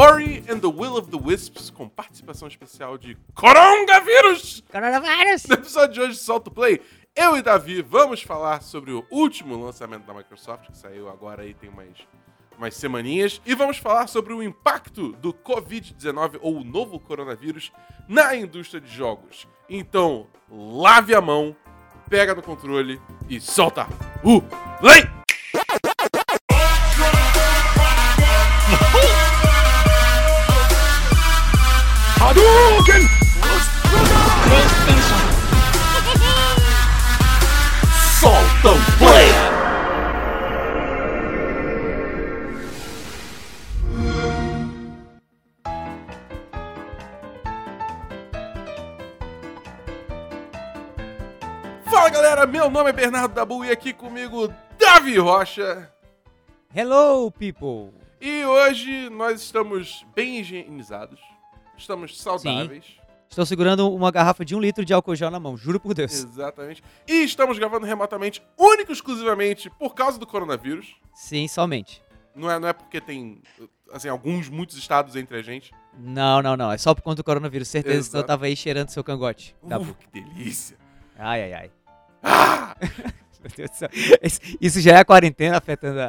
Ori and the Will of the Wisps, com participação especial de Coronavírus! Coronavírus! No episódio de hoje, Solta o Play, eu e Davi vamos falar sobre o último lançamento da Microsoft, que saiu agora aí tem umas, umas semaninhas, e vamos falar sobre o impacto do Covid-19 ou o novo coronavírus na indústria de jogos. Então, lave a mão, pega no controle e solta o play! Hadouken! Solta o play! Fala galera, meu nome é Bernardo Dabu e aqui comigo Davi Rocha. Hello, people! E hoje nós estamos bem higienizados, estamos saudáveis. Estou segurando uma garrafa de um litro de álcool gel na mão, juro por Deus. Exatamente. E estamos gravando remotamente, único e exclusivamente por causa do coronavírus. Sim, somente. Não é, não é porque tem, assim, alguns, muitos estados entre a gente. Não, não, não. É só por conta do coronavírus. Certeza que Exato. eu tava aí cheirando seu cangote. Uh, que delícia. Ai, ai, ai. Ah! Meu Deus do céu. Isso- já é a quarentena afetando a...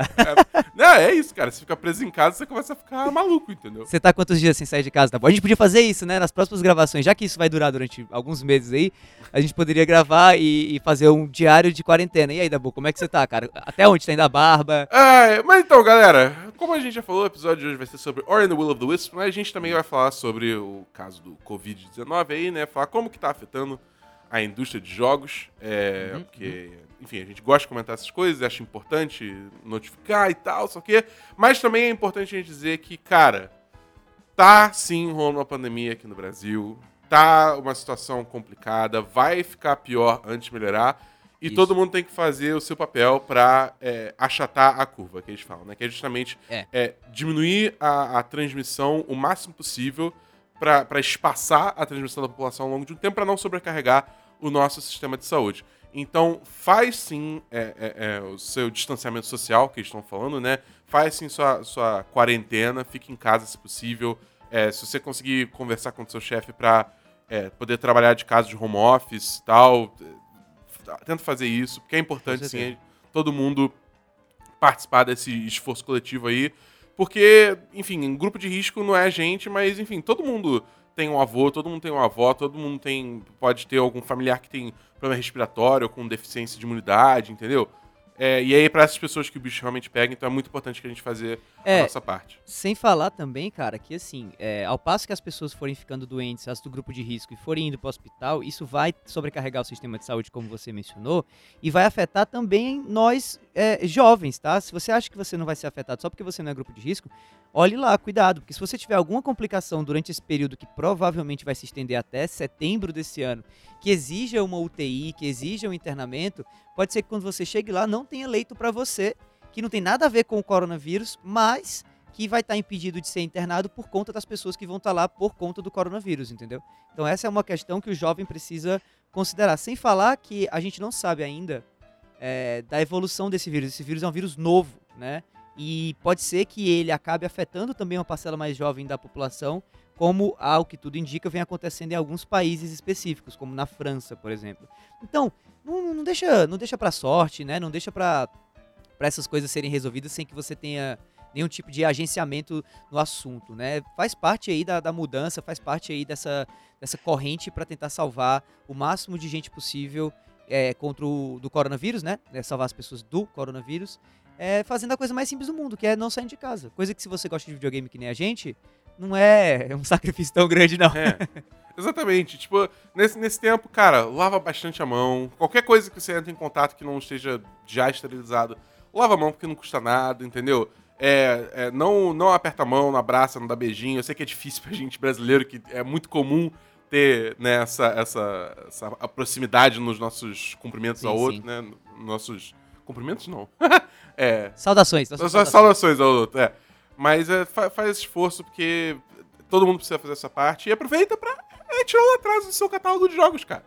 Não, é isso, cara. Você fica preso em casa, você começa a ficar maluco, entendeu? Você tá quantos dias sem sair de casa, tá bom? A gente podia fazer isso, né? Nas próximas gravações, já que isso vai durar durante alguns meses aí, a gente poderia gravar e, e fazer um diário de quarentena. E aí, Dabu, como é que você tá, cara? Até onde? Tá indo a barba? Ah, mas então, galera, como a gente já falou, o episódio de hoje vai ser sobre Ori and the Will of the Wisp, mas a gente também vai falar sobre o caso do Covid-19 aí, né? Falar como que tá afetando a indústria de jogos, é, Uhum, porque, enfim, a gente gosta de comentar essas coisas, acha importante notificar e tal, só que, mas também é importante a gente dizer que, cara, tá sim rolando uma pandemia aqui no Brasil, tá uma situação complicada, vai ficar pior antes de melhorar, e Isso. todo mundo tem que fazer o seu papel pra é, achatar a curva, que eles falam, né? Que é justamente É. é, diminuir a, a transmissão o máximo possível pra espaçar a transmissão da população ao longo de um tempo pra não sobrecarregar o nosso sistema de saúde. Então, faz sim é, é, é, o seu distanciamento social, que eles estão falando, né? Faz sim sua, sua quarentena, fique em casa se possível. É, se você conseguir conversar com o seu chefe pra é, poder trabalhar de casa de home office e tal, tenta fazer isso, porque é importante sim todo mundo participar desse esforço coletivo aí. Porque, enfim, em grupo de risco não é a gente, mas, enfim, todo mundo tem um avô, todo mundo tem uma avó, todo mundo tem pode ter algum familiar que tem problema respiratório ou com deficiência de imunidade, entendeu? É, e aí, pra essas pessoas que o bicho realmente pega, então é muito importante que a gente fazer É. nossa parte. Sem falar também, cara, que assim, é, ao passo que as pessoas forem ficando doentes, as do grupo de risco, e forem indo para o hospital, isso vai sobrecarregar o sistema de saúde, como você mencionou, e vai afetar também nós é, jovens, tá? Se você acha que você não vai ser afetado só porque você não é grupo de risco, olhe lá, cuidado, porque se você tiver alguma complicação durante esse período que provavelmente vai se estender até setembro desse ano, que exija uma UTI, que exija um internamento, pode ser que quando você chegue lá não tenha leito para você, que não tem nada a ver com o coronavírus, mas que vai estar impedido de ser internado por conta das pessoas que vão estar lá por conta do coronavírus, entendeu? Então essa é uma questão que o jovem precisa considerar. Sem falar que a gente não sabe ainda é, da evolução desse vírus. Esse vírus é um vírus novo, né? E pode ser que ele acabe afetando também uma parcela mais jovem da população, como ao que tudo indica vem acontecendo em alguns países específicos, como na França, por exemplo. Então, não, não deixa, não deixa para sorte, né? Não deixa para para essas coisas serem resolvidas sem que você tenha nenhum tipo de agenciamento no assunto, né? Faz parte aí da, da mudança, faz parte aí dessa, dessa corrente para tentar salvar o máximo de gente possível é, contra o do coronavírus, né? É, salvar as pessoas do coronavírus, é, fazendo a coisa mais simples do mundo, que é não sair de casa. Coisa que se você gosta de videogame que nem a gente, não é um sacrifício tão grande, não. É. Exatamente. Tipo, nesse, nesse tempo, cara, lava bastante a mão. Qualquer coisa que você entre em contato que não esteja já esterilizado, lava a mão porque não custa nada, entendeu? É, é, não, não aperta a mão, não abraça, não dá beijinho. Eu sei que é difícil pra gente brasileiro, que é muito comum ter né, essa, essa, essa proximidade nos nossos cumprimentos Sim, ao sim. outro, né? Nossos. Cumprimentos não. é. Saudações. Só saudações ao outro, é. Mas é, fa- faz esse esforço porque todo mundo precisa fazer essa parte e aproveita pra é, tirar o atraso do seu catálogo de jogos, cara.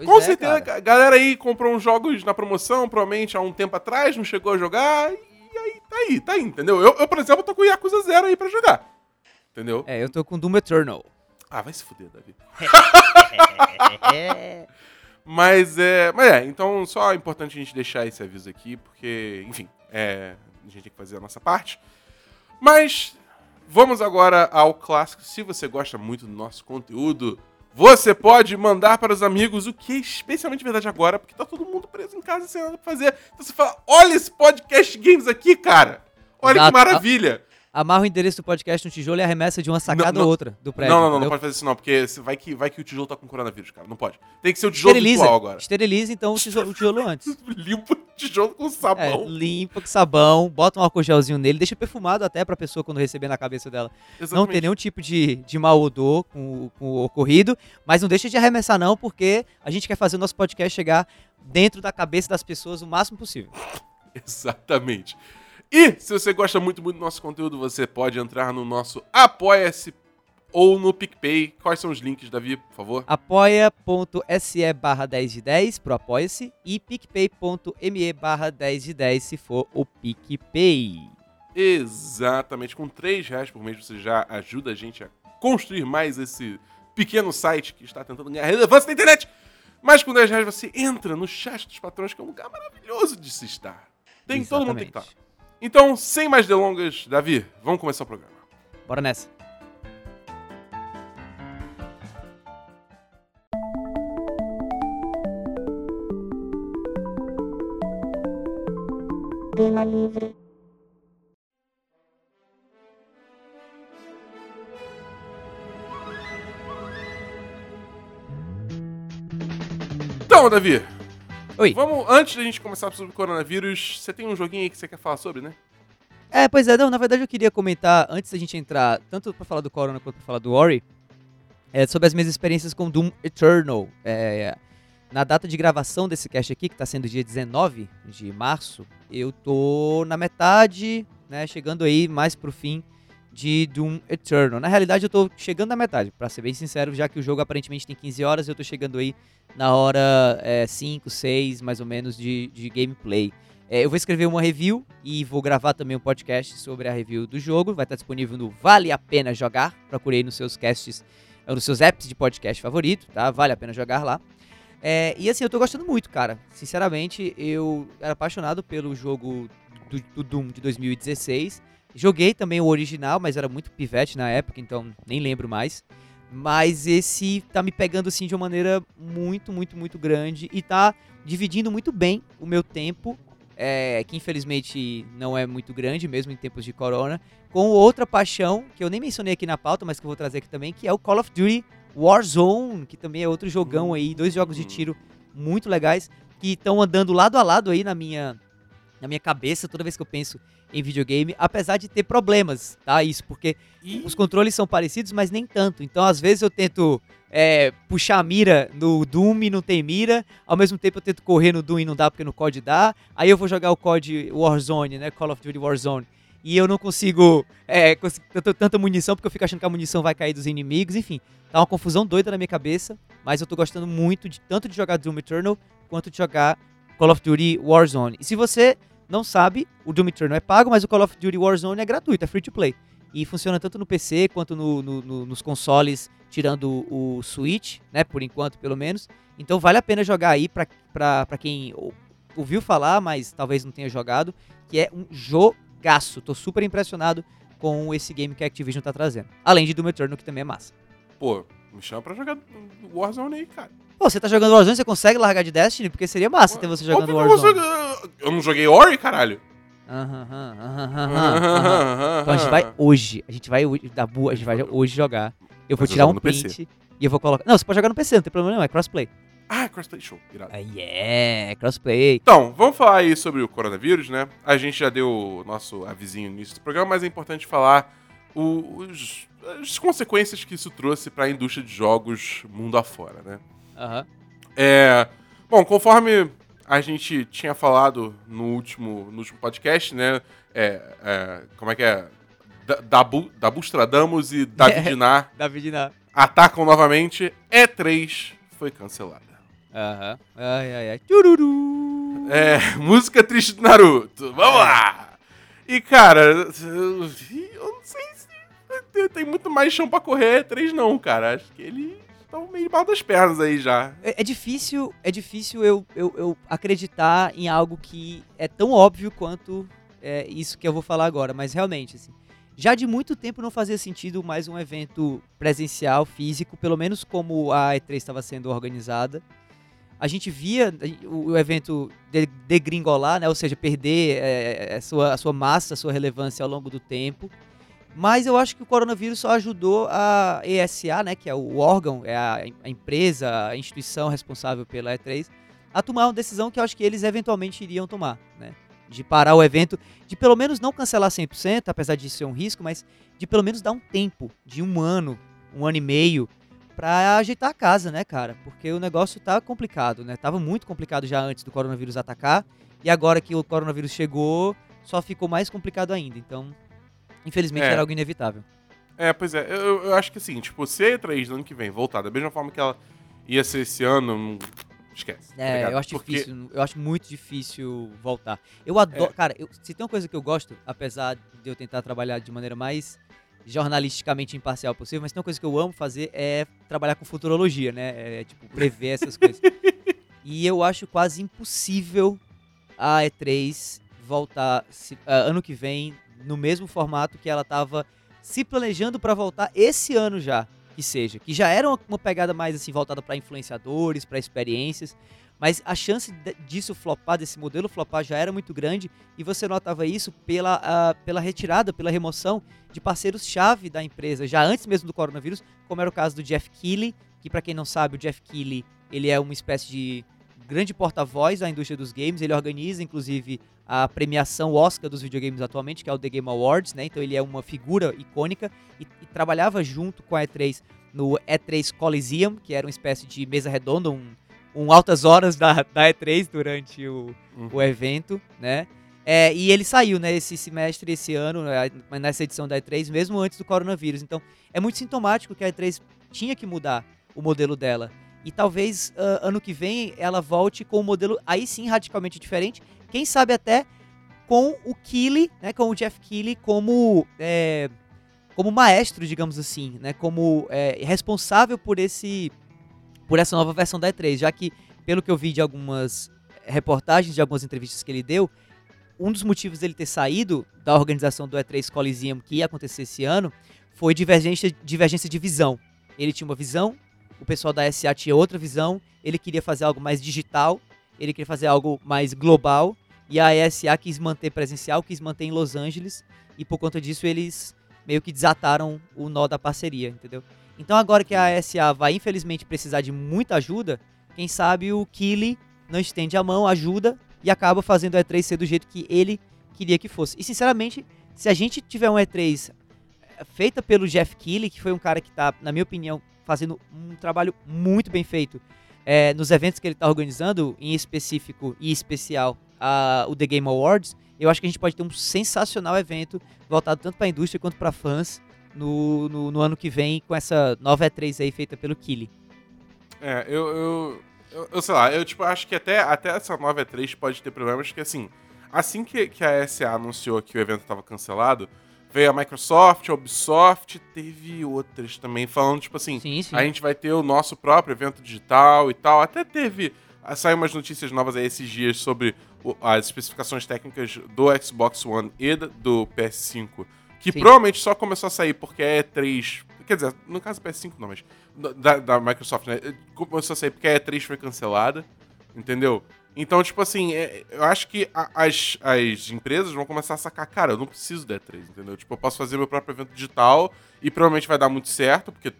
Pois Com é, certeza, cara. a galera aí comprou uns jogos na promoção, provavelmente há um tempo atrás, não chegou a jogar, e aí tá aí, tá aí, entendeu? Eu, eu, por exemplo, tô com o Yakuza Zero aí pra jogar. Entendeu? É, eu tô com Doom Eternal. Ah, vai se fuder, Davi. Mas é. Mas é, então só é importante a gente deixar esse aviso aqui, porque, enfim, é, a gente tem que fazer a nossa parte. Mas vamos agora ao clássico. Se você gosta muito do nosso conteúdo, você pode mandar para os amigos, o que é especialmente verdade agora, porque tá todo mundo preso em casa sem nada pra fazer. Então você fala: olha esse podcast games aqui, cara! Olha Exato. que maravilha! Amarra o endereço do podcast no tijolo e arremessa de uma sacada Não, não. ou outra do prédio. não, não, não, não pode fazer isso não, porque vai que, vai que o tijolo tá com coronavírus, cara. Não pode. Tem que ser o tijolo Esteriliza, virtual agora. esteriliza então o tijolo, o tijolo antes. Limpa o tijolo com É, sabão. limpa com sabão, bota um álcool gelzinho nele, deixa perfumado até pra pessoa quando receber na cabeça dela não Exatamente. ter nenhum tipo de, de mau odor com, com o ocorrido, mas não deixa de arremessar não, porque a gente quer fazer o nosso podcast chegar dentro da cabeça das pessoas o máximo possível. Exatamente. E se você gosta muito, muito do nosso conteúdo, você pode entrar no nosso Apoia-se ou no PicPay. Quais são os links, Davi, por favor? apoia.se barra 10 de 10 pro apoia-se e picpay.me barra 10 de 10 se for o PicPay. Exatamente. Com 3 reais por mês você já ajuda a gente a construir mais esse pequeno site que está tentando ganhar relevância na internet. Mas com 10 reais você entra no chat dos patrões, que é um lugar maravilhoso de se estar. Tem, todo mundo tem que estar. Então, sem mais delongas, Davi, vamos começar o programa. Bora nessa. Então, Davi, Oi. vamos, antes da gente começar sobre o coronavírus, você tem um joguinho aí que você quer falar sobre, né? É, pois é, não, na verdade eu queria comentar, antes da gente entrar, tanto pra falar do Corona quanto pra falar do Ori, é, sobre as minhas experiências com Doom Eternal. É, na data de gravação desse cast aqui, que tá sendo dia 19 de março, eu tô na metade, né, chegando aí mais pro fim de Doom Eternal. Na realidade eu tô chegando na metade, pra ser bem sincero, já que o jogo aparentemente tem 15 horas, eu tô chegando aí na hora é, 5, 6, mais ou menos, de, de gameplay. É, eu vou escrever uma review e vou gravar também um podcast sobre a review do jogo. Vai estar disponível no Vale a Pena Jogar. Procurei nos seus casts, nos seus apps de podcast favorito, tá? Vale a pena jogar lá. É, e assim, eu tô gostando muito, cara. Sinceramente, eu era apaixonado pelo jogo do, do Doom de 2016. Joguei também o original, mas era muito pivete na época, então nem lembro mais. Mas esse tá me pegando assim de uma maneira muito, muito, muito grande e tá dividindo muito bem o meu tempo é, que infelizmente não é muito grande, mesmo em tempos de corona, com outra paixão, que eu nem mencionei aqui na pauta, mas que eu vou trazer aqui também, que é o Call of Duty Warzone, que também é outro jogão aí, dois jogos de tiro muito legais, que estão andando lado a lado aí na minha, na minha cabeça toda vez que eu penso em videogame, apesar de ter problemas, tá? Isso, porque E os controles são parecidos, mas nem tanto. Então, às vezes, eu tento é, puxar a mira no Doom e não tem mira. Ao mesmo tempo, eu tento correr no Doom e não dá porque no COD dá. Aí eu vou jogar o COD Warzone, né? Call of Duty Warzone. E eu não consigo é, cons- tanta, tanta munição, porque eu fico achando que a munição vai cair dos inimigos. Enfim, tá uma confusão doida na minha cabeça. Mas eu tô gostando muito de tanto de jogar Doom Eternal quanto de jogar Call of Duty Warzone. E se você não sabe, o Doom Eternal é pago, mas o Call of Duty Warzone é gratuito, é free to play. E funciona tanto no PC quanto no- no- no- nos consoles, tirando o Switch, né? Por enquanto, pelo menos. Então vale a pena jogar aí pra, pra, pra quem ou- ouviu falar, mas talvez não tenha jogado, que é um jogaço. Tô super impressionado com esse game que a Activision tá trazendo. Além de Doom Eternal, que também é massa. Pô, me chama pra jogar Warzone aí, cara. Pô, você tá jogando Warzone, você consegue largar de Destiny? Porque seria massa ter você jogando Warzone. Eu não joguei Ori, caralho. Aham, aham, aham. Então a gente vai hoje, a gente vai hoje, da boa, a gente vai hoje jogar. Eu vou Mas eu tirar jogo um no PC. print e eu vou colocar. Não, você pode jogar no PC, não tem problema nenhum, é crossplay. Ah, crossplay show, irado. Aí é, crossplay. Então, vamos falar aí sobre o coronavírus, né? A gente já deu o nosso avisinho no início do programa, mas é importante falar o- os- as consequências que isso trouxe para a indústria de jogos mundo afora, né? Aham. É, bom, conforme a gente tinha falado no último, no último podcast, né? É, é, como é que é? Da- Dabu, Dabustradamus e David Dinar David na. atacam novamente. E3 foi cancelada. Aham. Ai, ai, ai. Tururu. É, música triste do Naruto. Vamos lá! E, cara, eu não sei se tem, muito mais chão pra correr, três não, cara. Acho que eles estão meio mal das pernas aí já. É, é difícil, é difícil eu, eu, eu, acreditar em algo que é tão óbvio quanto é, isso que eu vou falar agora, mas realmente, assim, já de muito tempo não fazia sentido mais um evento presencial, físico, pelo menos como a E3 estava sendo organizada. A gente via o, evento degringolar, né, ou seja, perder é, a, sua, a sua massa, a sua relevância ao longo do tempo. Mas eu acho que o coronavírus só ajudou a ESA, né, que é o órgão, é a, a empresa, a instituição responsável pela E3, a tomar uma decisão que eu acho que eles eventualmente iriam tomar, né? De parar o evento, de pelo menos não cancelar 100%, apesar de ser um risco, mas de pelo menos dar um tempo, de um ano, um ano e meio, para ajeitar a casa, né, cara? Porque o negócio tá complicado, né? Tava muito complicado já antes do coronavírus atacar, e agora que o coronavírus chegou, só ficou mais complicado ainda. Então, Infelizmente é. era algo inevitável. É, pois é. Eu, eu acho que assim, tipo, se a E3 no ano que vem voltar da mesma forma que ela ia ser esse ano, hum, esquece. Tá é, tá eu acho Porque... difícil. Eu acho muito difícil voltar. Eu adoro. É. Cara, eu, se tem uma coisa que eu gosto, apesar de eu tentar trabalhar de maneira mais jornalisticamente imparcial possível, mas tem uma coisa que eu amo fazer é trabalhar com futurologia, né? É, tipo, prever essas coisas. E eu acho quase impossível a E3 voltar se, uh, ano que vem no mesmo formato que ela estava se planejando para voltar esse ano já, que seja, que já era uma, pegada mais assim voltada para influenciadores, para experiências, mas a chance disso flopar, desse modelo flopar já era muito grande e você notava isso pela, pela retirada, pela remoção de parceiros-chave da empresa, já antes mesmo do coronavírus, como era o caso do Jeff Keighley, que para quem não sabe, o Jeff Keighley, ele é uma espécie de grande porta-voz da indústria dos games. Ele organiza, inclusive, a premiação Oscar dos videogames atualmente, que é o The Game Awards, né? Então ele é uma figura icônica e, e trabalhava junto com a E3 no E3 Coliseum, que era uma espécie de mesa redonda, um, um altas horas da, da E3 durante o, uhum. o evento, né? É, e ele saiu, né, esse semestre, esse ano, né, nessa edição da E3, mesmo antes do coronavírus. Então, é muito sintomático que a E3 tinha que mudar o modelo dela. E talvez uh, ano que vem ela volte com um modelo aí sim radicalmente diferente. Quem sabe até com o Keighley, né, com o Jeff Keighley como é, como maestro, digamos assim, né, como é, responsável por esse por essa nova versão da E3, já que pelo que eu vi de algumas reportagens, de algumas entrevistas que ele deu, um dos motivos dele ter saído da organização do E3 Coliseum que ia acontecer esse ano foi divergência, divergência de visão. Ele tinha uma visão o pessoal da SA tinha outra visão, ele queria fazer algo mais digital, ele queria fazer algo mais global, e a SA quis manter presencial, quis manter em Los Angeles, e por conta disso eles meio que desataram o nó da parceria, entendeu? Então agora que a SA vai infelizmente precisar de muita ajuda, quem sabe o Kili não estende a mão, ajuda e acaba fazendo o E3 ser do jeito que ele queria que fosse. E sinceramente, se a gente tiver um E3 eh, feita pelo Jeff Keighley, que foi um cara que está, na minha opinião, fazendo um trabalho muito bem feito é, nos eventos que ele está organizando, em específico e especial o The Game Awards, eu acho que a gente pode ter um sensacional evento voltado tanto para a indústria quanto para fãs no, no, no, ano que vem com essa nova E3 aí feita pelo Kili. É, eu, eu, eu, eu, sei lá, eu tipo, acho que até, até essa nova E3 pode ter problemas, porque assim, assim que, que a SA anunciou que o evento estava cancelado, Veio a Microsoft, a Ubisoft, teve outras também, falando, tipo assim, sim, sim. a gente vai ter o nosso próprio evento digital e tal. Até teve. Ah, saiu umas notícias novas aí esses dias sobre as especificações técnicas do Xbox One e do PS5. Que sim. provavelmente só começou a sair porque é 3. Quer dizer, no caso do PS5 não, mas. Da, da Microsoft, né? Começou a sair porque a E3 foi cancelada. Entendeu? Então, tipo assim, é, eu acho que a, as, as empresas vão começar a sacar, cara, eu não preciso da E3, entendeu? Tipo, eu posso fazer meu próprio evento digital e provavelmente vai dar muito certo, porque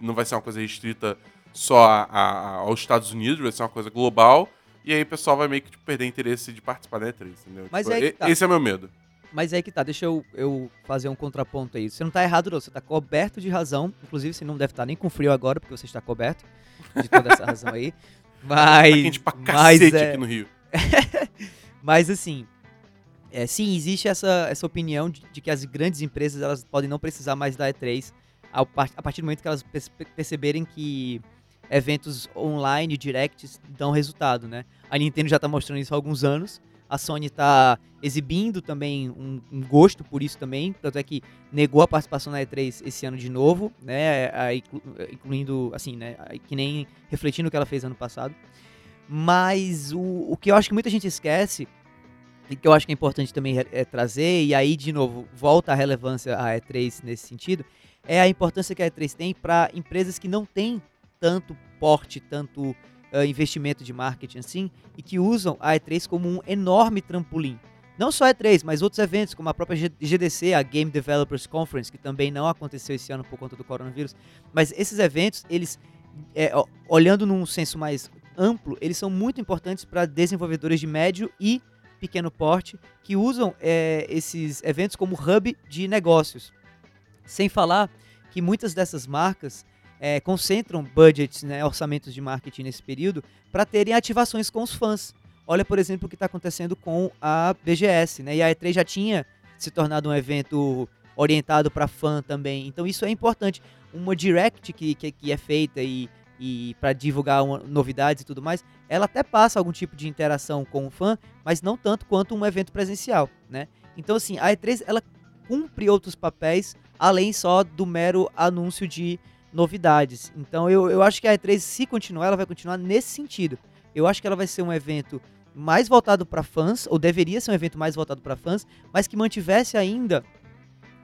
não vai ser uma coisa restrita só a, a, aos Estados Unidos, vai ser uma coisa global. E aí o pessoal vai meio que tipo, perder interesse de participar da E3, entendeu? Mas tipo, é tá. Esse é o meu medo. Mas é que tá, deixa eu, eu fazer um contraponto aí. Você não tá errado, não. Você tá coberto de razão. Inclusive, você não deve estar tá nem com frio agora, porque você está coberto de toda essa razão aí. Mas. Tá quente pra cacete é... aqui no Rio. mas assim. É, sim, existe essa, essa opinião de, de, que as grandes empresas elas podem não precisar mais da E3 ao, a partir do momento que elas perceberem que eventos online, directs, dão resultado, né? A Nintendo já está mostrando isso há alguns anos. A Sony tá exibindo também um, um gosto por isso também, tanto é que negou a participação na E3 esse ano de novo, né, incluindo, assim, né, que nem refletindo o que ela fez ano passado. Mas o, o que eu acho que muita gente esquece e que eu acho que é importante também é, trazer, e aí, de novo, volta a relevância à E3 nesse sentido, é a importância que a E3 tem para empresas que não têm tanto porte, tanto uh, investimento de marketing assim, e que usam a E3 como um enorme trampolim. Não só a E3, mas outros eventos, como a própria GDC, a Game Developers Conference, que também não aconteceu esse ano por conta do coronavírus. Mas esses eventos, eles, é, olhando num senso mais amplo, eles são muito importantes para desenvolvedores de médio e pequeno porte que usam é, esses eventos como hub de negócios. Sem falar que muitas dessas marcas é, concentram budgets, né, orçamentos de marketing nesse período, para terem ativações com os fãs. Olha, por exemplo, o que está acontecendo com a BGS. Né, e a E3 já tinha se tornado um evento orientado para fã também. Então isso é importante. Uma direct que, que, que é feita e e para divulgar uma, novidades e tudo mais, ela até passa algum tipo de interação com o fã, mas não tanto quanto um evento presencial, né? Então assim, a E3 ela cumpre outros papéis além só do mero anúncio de novidades. Então eu, eu acho que a E3 se continuar, ela vai continuar nesse sentido. Eu acho que ela vai ser um evento mais voltado para fãs, ou deveria ser um evento mais voltado para fãs, mas que mantivesse ainda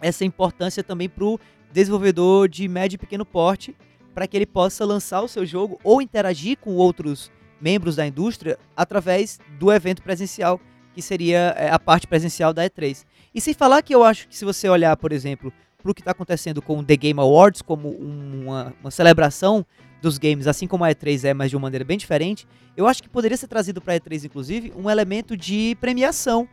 essa importância também para o desenvolvedor de médio e pequeno porte, para que ele possa lançar o seu jogo ou interagir com outros membros da indústria através do evento presencial, que seria é, a parte presencial da E3. E sem falar que eu acho que se você olhar, por exemplo, para o que está acontecendo com o The Game Awards, como uma, uma celebração dos games, assim como a E3 é, mas de uma maneira bem diferente, eu acho que poderia ser trazido para a E3, inclusive, um elemento de premiação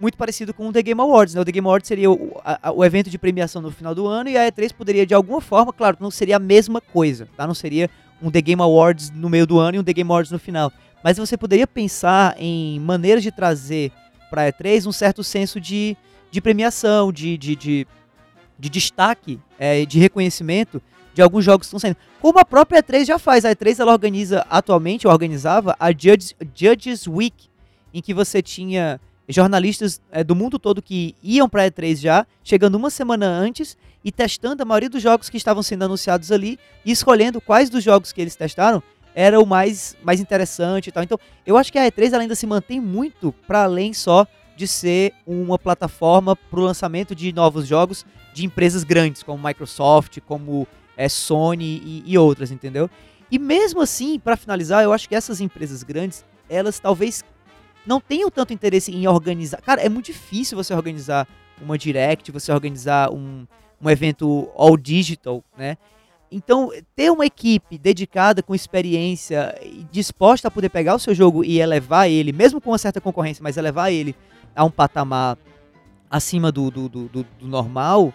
muito parecido com o The Game Awards. Né? O The Game Awards seria o, a, o evento de premiação no final do ano e a E3 poderia, de alguma forma, claro, não seria a mesma coisa, tá? Não seria um The Game Awards no meio do ano e um The Game Awards no final. Mas você poderia pensar em maneiras de trazer para a E3 um certo senso de, de premiação, de, de, de, de destaque, é, de reconhecimento de alguns jogos que estão saindo. Como a própria E3 já faz. A E3 ela organiza atualmente, organizava a Judges, Judges Week, em que você tinha jornalistas é, do mundo todo que iam para a E3 já, chegando uma semana antes e testando a maioria dos jogos que estavam sendo anunciados ali e escolhendo quais dos jogos que eles testaram era o mais, mais interessante e tal. Então, eu acho que a E3 ainda se mantém muito para além só de ser uma plataforma para o lançamento de novos jogos de empresas grandes, como Microsoft, como é, Sony e, e outras, entendeu? E mesmo assim, para finalizar, eu acho que essas empresas grandes, elas talvez não tenham tanto interesse em organizar. Cara, é muito difícil você organizar uma direct, você organizar um, um evento all digital, né? Então, ter uma equipe dedicada com experiência e disposta a poder pegar o seu jogo e elevar ele, mesmo com uma certa concorrência, mas elevar ele a um patamar acima do, do, do, do, normal,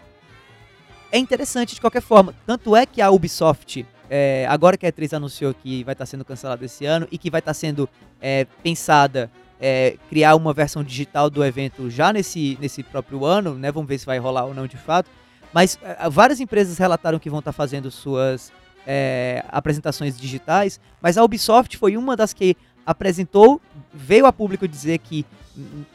é interessante de qualquer forma. Tanto é que a Ubisoft, é, agora que a E3 anunciou que vai estar sendo cancelada esse ano e que vai estar sendo é, pensada é, criar uma versão digital do evento já nesse, nesse próprio ano, né? Vamos ver se vai rolar ou não de fato. Mas é, várias empresas relataram que vão estar fazendo suas é, apresentações digitais, mas a Ubisoft foi uma das que apresentou, veio a público dizer que,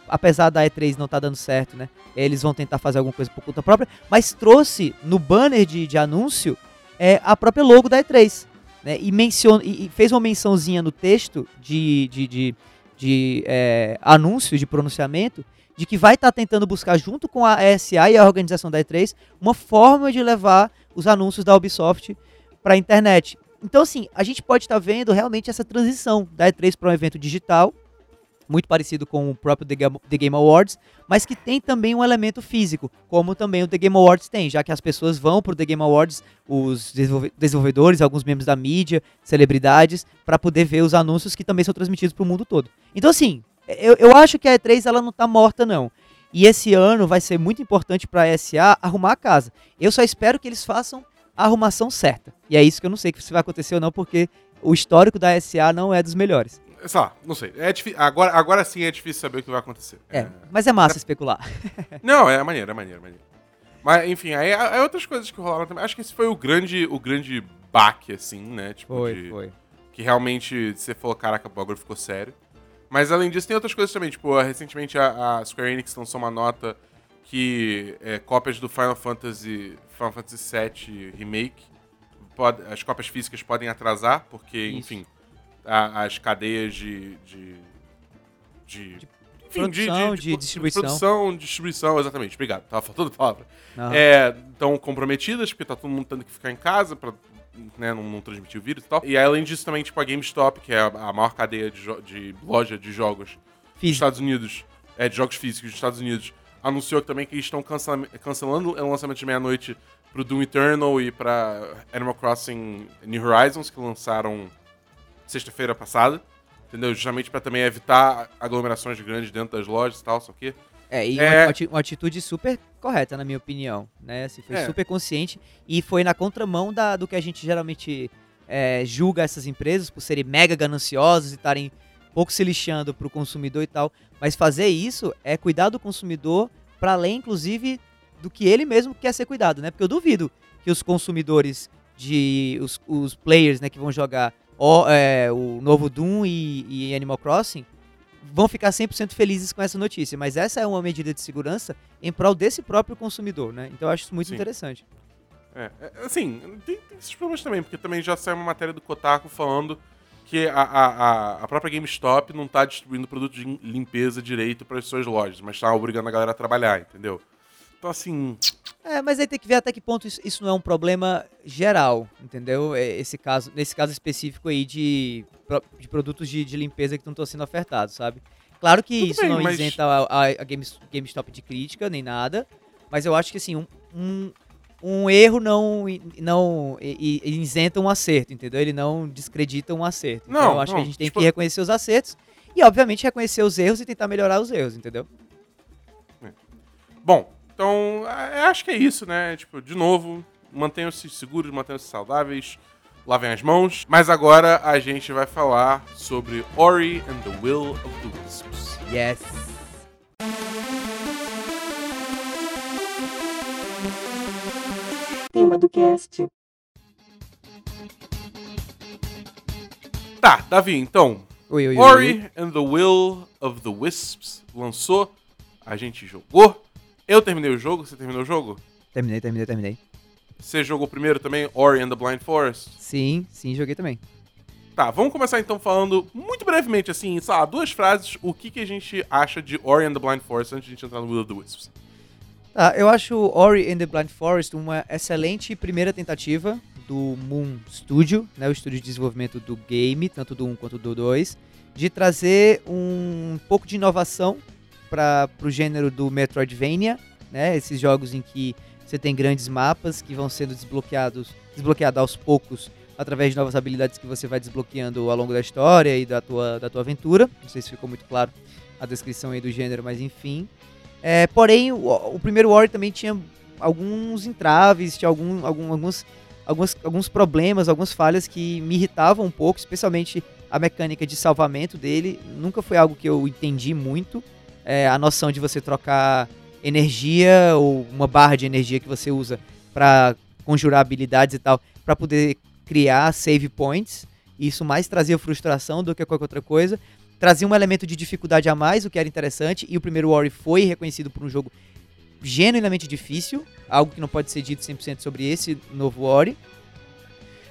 apesar da E3 não estar tá dando certo, né? Eles vão tentar fazer alguma coisa por conta própria, mas trouxe no banner de, de anúncio é, a própria logo da E3. Né, e, menciona, e fez uma mençãozinha no texto de, de, de de é, anúncio, de pronunciamento, de que vai estar tá tentando buscar, junto com a ESA e a organização da E3, uma forma de levar os anúncios da Ubisoft para a internet. Então, assim, a gente pode estar tá vendo realmente essa transição da E3 para um evento digital, muito parecido com o próprio The Game, Awards, mas que tem também um elemento físico, como também o The Game Awards tem, já que as pessoas vão para o The Game Awards, os desenvolvedores, alguns membros da mídia, celebridades, para poder ver os anúncios que também são transmitidos para o mundo todo. Então, assim, eu, eu acho que a E3 ela não está morta, não. E esse ano vai ser muito importante para a SA arrumar a casa. Eu só espero que eles façam a arrumação certa. E é isso que eu não sei se vai acontecer ou não, porque o histórico da SA não é dos melhores. Sei lá, não sei. É agora, agora sim é difícil saber o que vai acontecer. É, é. mas é massa é... especular. Não, é maneiro, é maneiro, é maneiro. Mas, enfim, aí é outras coisas que rolaram também. Acho que esse foi o grande, o grande baque, assim, né? Tipo, foi, de, foi. Que realmente você falou, caraca, o bagulho ficou sério. Mas além disso, tem outras coisas também. Tipo, recentemente a, a Square Enix lançou uma nota que é, cópias do Final Fantasy, Final Fantasy VII Remake, pode, as cópias físicas podem atrasar, porque, Isso. enfim, a- as cadeias de. de, de, enfim, Produção, de distribuição. Produção, distribuição, exatamente. Obrigado. Tava faltando palavra. É, estão comprometidas, porque tá todo mundo tendo que ficar em casa pra né, não, não transmitir o vírus e tal. E além disso, também, tipo, a GameStop, que é a, a maior cadeia de, de loja de jogos dos Fiz. Estados Unidos, é, de jogos físicos dos Estados Unidos, anunciou também que estão cancela- cancelando o lançamento de meia-noite pro Doom Eternal e pra Animal Crossing New Horizons, que lançaram sexta-feira passada. Entendeu? Justamente pra também evitar aglomerações grandes dentro das lojas e tal, só que. É, e É. Uma, uma atitude super correta, na minha opinião, né? Assim, foi É. super consciente e foi na contramão da, do que a gente geralmente é, julga essas empresas por serem mega gananciosas e estarem pouco se lixando pro consumidor e tal. Mas fazer isso é cuidar do consumidor para além, inclusive, do que ele mesmo quer ser cuidado, né? Porque eu duvido que os consumidores de... os, os players, né, que vão jogar o, é, o novo Doom e, e Animal Crossing vão ficar 100% felizes com essa notícia, mas essa é uma medida de segurança em prol desse próprio consumidor, né? Então eu acho isso muito Sim. interessante. É, é, assim, tem, tem esses problemas também, porque também já saiu uma matéria do Kotaku falando que a, a, a- própria GameStop não tá distribuindo produto de lim- limpeza direito para as suas lojas, mas tá obrigando a galera a trabalhar, entendeu? Então, assim, É, mas aí tem que ver até que ponto isso, isso não é um problema geral, entendeu? É, Esse caso, nesse caso específico aí de, de produtos de, de limpeza que não estão sendo ofertados, sabe? Claro que Tudo isso bem, não mas- isenta a, a, a Games- GameStop de crítica, nem nada, mas eu acho que assim, um, um, um erro não, não isenta um acerto, entendeu? Ele não descredita um acerto. Então Não, eu acho não, que a gente tem tipo- que reconhecer os acertos e, obviamente, reconhecer os erros e tentar melhorar os erros, entendeu? bom, então, é, acho que é isso, né? Tipo, de novo, mantenham-se seguros, mantenham-se saudáveis, lavem as mãos. Mas agora a gente vai falar sobre Ori and the Will of the Wisps. Yes. Tema do cast. Tá, Davi, então, Oi, oi, oi, oi. Ori and the Will of the Wisps lançou, a gente jogou. Eu terminei o jogo, você terminou o jogo? Terminei, terminei, terminei. Você jogou primeiro também Ori and the Blind Forest? Sim, sim, joguei também. Tá, vamos começar então falando muito brevemente, assim, sei lá, duas frases, o que, que a gente acha de Ori and the Blind Forest antes de a gente entrar no Will of the Wisps. Tá, eu acho Ori and the Blind Forest uma excelente primeira tentativa do Moon Studio, né, o estúdio de desenvolvimento do game, tanto do 1 quanto do 2, de trazer um pouco de inovação para o gênero do Metroidvania, né, esses jogos em que você tem grandes mapas que vão sendo desbloqueados, desbloqueados aos poucos através de novas habilidades que você vai desbloqueando ao longo da história e da tua, da tua aventura. Não sei se ficou muito claro a descrição aí do gênero, mas enfim. É, porém, o, o primeiro Ori também tinha alguns entraves, tinha algum, algum- alguns, alguns, alguns problemas, algumas falhas que me irritavam um pouco, especialmente a mecânica de salvamento dele. Nunca foi algo que eu entendi muito. É, a noção de você trocar energia ou uma barra de energia que você usa para conjurar habilidades e tal, para poder criar save points. Isso mais trazia frustração do que qualquer outra coisa trazia um elemento de dificuldade a mais, o que era interessante, e o primeiro Ori foi reconhecido por um jogo genuinamente difícil, algo que não pode ser dito 100% sobre esse novo Ori.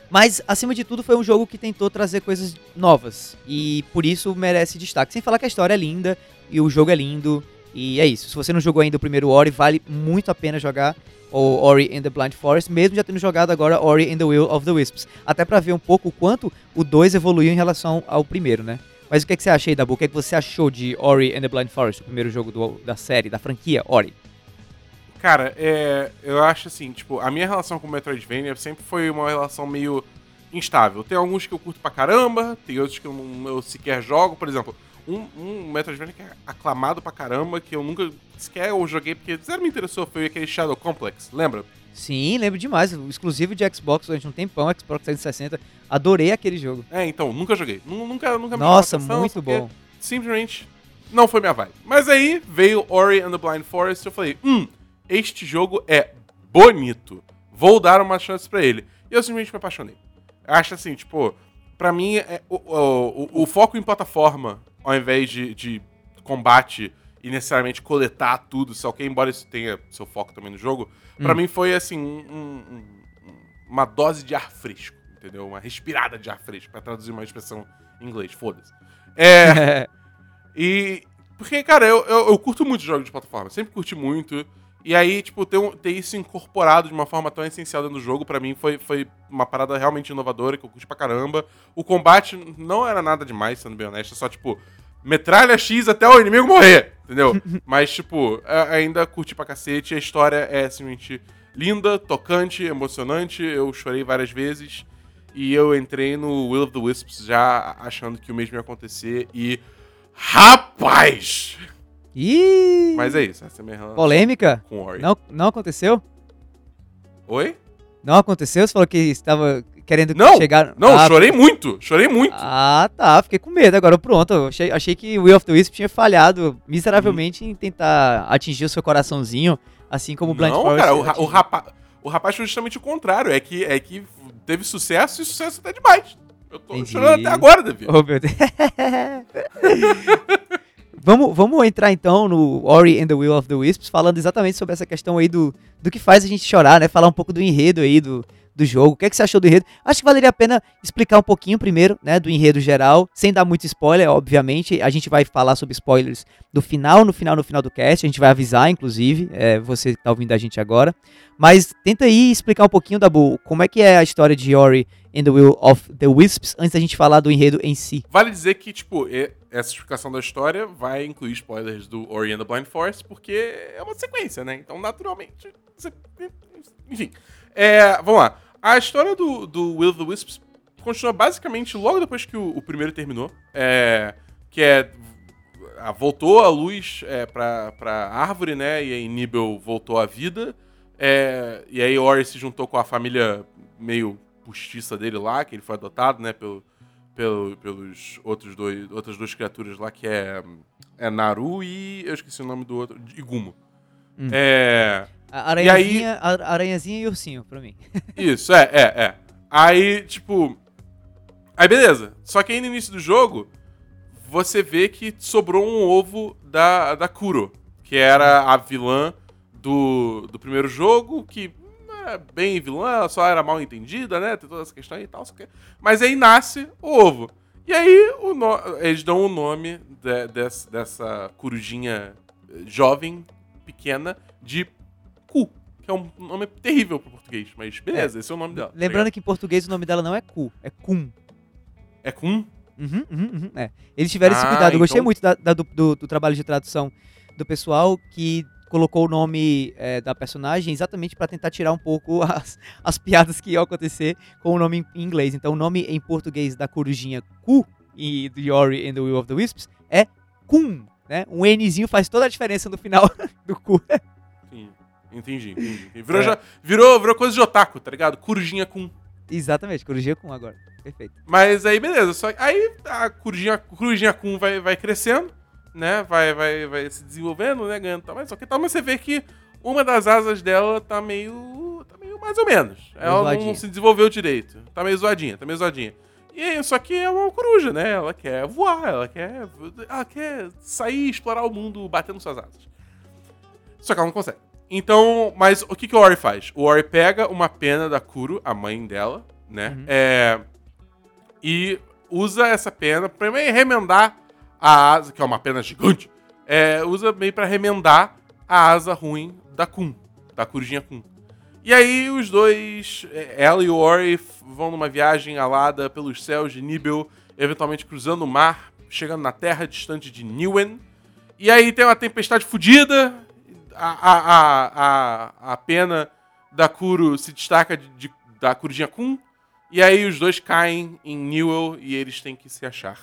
Mas, acima de tudo, foi um jogo que tentou trazer coisas novas, e por isso merece destaque. Sem falar que a história é linda, e o jogo é lindo, e é isso. Se você não jogou ainda o primeiro Ori, vale muito a pena jogar o Ori and the Blind Forest, mesmo já tendo jogado agora Ori and the Will of the Wisps. Até pra ver um pouco o quanto o 2 evoluiu em relação ao primeiro, né? Mas o que, é que você achou aí, Dabu? O que, é que você achou de Ori and the Blind Forest, o primeiro jogo do- da série, da franquia Ori? Cara, é, eu acho assim, tipo, a minha relação com Metroidvania sempre foi uma relação meio instável. Tem alguns que eu curto pra caramba, tem outros que eu, não, eu sequer jogo. Por exemplo, um, um Metroidvania que é aclamado pra caramba, que eu nunca sequer joguei porque zero me interessou, foi aquele Shadow Complex, lembra? Sim, lembro demais. Exclusivo de Xbox durante um tempão, Xbox 360. Adorei aquele jogo. É, então, nunca joguei. Nu- Nunca, nunca me Nossa, atenção, muito bom. Simplesmente não foi minha vibe. Mas aí veio Ori and the Blind Forest e eu falei, hum, este jogo é bonito. Vou dar uma chance pra ele. E eu simplesmente me apaixonei. Acho assim, tipo, pra mim, é, o, o, o- o foco em plataforma ao invés de, de combate e necessariamente coletar tudo, só que embora isso tenha seu foco também no jogo, pra Hum. mim foi assim, um- um- um- uma dose de ar fresco, entendeu? Uma respirada de ar fresco, pra traduzir uma expressão em inglês, foda-se. É, e. Porque, cara, eu, eu, eu curto muito jogos de plataforma, sempre curti muito. E aí, tipo, ter, um- ter isso incorporado de uma forma tão essencial dentro do jogo, pra mim, foi, foi uma parada realmente inovadora, que eu curti pra caramba. O combate não era nada demais, sendo bem honesto, só, tipo, metralha X até o inimigo morrer, entendeu? Mas, tipo, ainda curti pra cacete, a história é simplesmente linda, tocante, emocionante, eu chorei várias vezes. E eu entrei no Will of the Wisps já achando que o mesmo ia acontecer e. Rapaz! Ih! Mas é isso, essa é a minha Polêmica? com o Ori. Não, não aconteceu? Oi? Não aconteceu? Você falou que estava querendo Não, chegar. Não, ah, chorei muito, chorei muito. Ah, tá. Fiquei com medo. Agora pronto. Achei, achei que o Will of the Wisp tinha falhado miseravelmente em tentar atingir o seu coraçãozinho, assim como o Blind não, Forest. cara, o, ra- o, rapaz, o rapaz foi justamente o contrário. É que, é que teve sucesso e sucesso até demais. Eu tô Entendi. chorando até agora, Davi. Oh, meu Deus. vamos, vamos entrar então no Ori and the Will of the Wisps, falando exatamente sobre essa questão aí do, do que faz a gente chorar, né? Falar um pouco do enredo aí do, do jogo. O que, é que você achou do enredo? Acho que valeria a pena explicar um pouquinho primeiro, né? Do enredo geral, sem dar muito spoiler, obviamente. A gente vai falar sobre spoilers do final, no final, no final do cast. A gente vai avisar, inclusive, é, você que tá ouvindo a gente agora. Mas tenta aí explicar um pouquinho, Dabu, como é que é a história de Ori and the Will of the Wisps, antes da gente falar do enredo em si. Vale dizer que, tipo, essa explicação da história vai incluir spoilers do Ori and the Blind Forest, porque é uma sequência, né? Então, naturalmente. Enfim. É, vamos lá. A história do, do Will of the Wisps continua basicamente logo depois que o, o primeiro terminou. É, que é. ah, Voltou a luz é, pra, pra árvore, né? E aí Nibel voltou à vida. É, e aí Ori se juntou com a família meio postiça dele lá, que ele foi adotado, né? Pelo, pelo, pelos outros dois, outras duas criaturas lá, que é, é Naru e. Eu esqueci o nome do outro. Igumo. Hum. É. A aranhazinha, a- aranhazinha e ursinho, pra mim. Isso, é, é, é. Aí, tipo. Aí, beleza. Só que aí no início do jogo, você vê que sobrou um ovo da, da Kuro, que era a vilã do, do primeiro jogo, que é bem vilã, ela só era mal entendida, né? Tem toda essa questão e tal. só que- Mas aí nasce o ovo. E aí o no- eles dão o nome de- des- dessa corujinha jovem, pequena, de Ku. Que é um nome terrível pro português, mas beleza, esse é o nome dela. tá Lembrando ligado? que em português o nome dela não é Ku, é Kun. É Kun? Uhum, uhum, uhum, é. Eles tiveram esse Ah, cuidado. Eu gostei então- muito da- da- do, do- do trabalho de tradução do pessoal que colocou o nome é, da personagem exatamente pra tentar tirar um pouco as, as piadas que iam acontecer com o nome em inglês. Então o nome em português da corujinha Ku e do Yori and the Will of the Wisps é Kun. Né? Um Nzinho faz toda a diferença no final do Ku. Entendi, entendi. Virou, É. já, virou, virou coisa de otaku, tá ligado? Corujinha Kun. Exatamente, corujinha Kun agora. Perfeito. Mas aí, beleza. Só aí a corujinha, corujinha Kun vai, vai crescendo, né? Vai, vai, vai se desenvolvendo, né? Ganhando tamanho. Só que tal, mas você vê que uma das asas dela tá meio. tá meio mais ou menos. Ela zoadinha. não se desenvolveu direito. Tá meio zoadinha, tá meio zoadinha. E aí, só que é uma coruja, né? Ela quer voar, ela quer. Ela quer sair, explorar o mundo batendo suas asas. Só que ela não consegue. Então, mas o que, que o Ori faz? O Ori pega uma pena da Kuro, a mãe dela, né? Uhum. É, e usa essa pena pra meio remendar a asa, que é uma pena gigante. É, usa meio pra remendar a asa ruim da Kun, da Corujinha Kun. E aí os dois, é, ela e o Ori, vão numa viagem alada pelos céus de Nibel, eventualmente cruzando o mar, chegando na terra distante de Niwen. E aí tem uma tempestade fodida, a, a, a, a, pena da Kuro se destaca de, de- da Corujinha Kun, e aí os dois caem em Newell e eles têm que se achar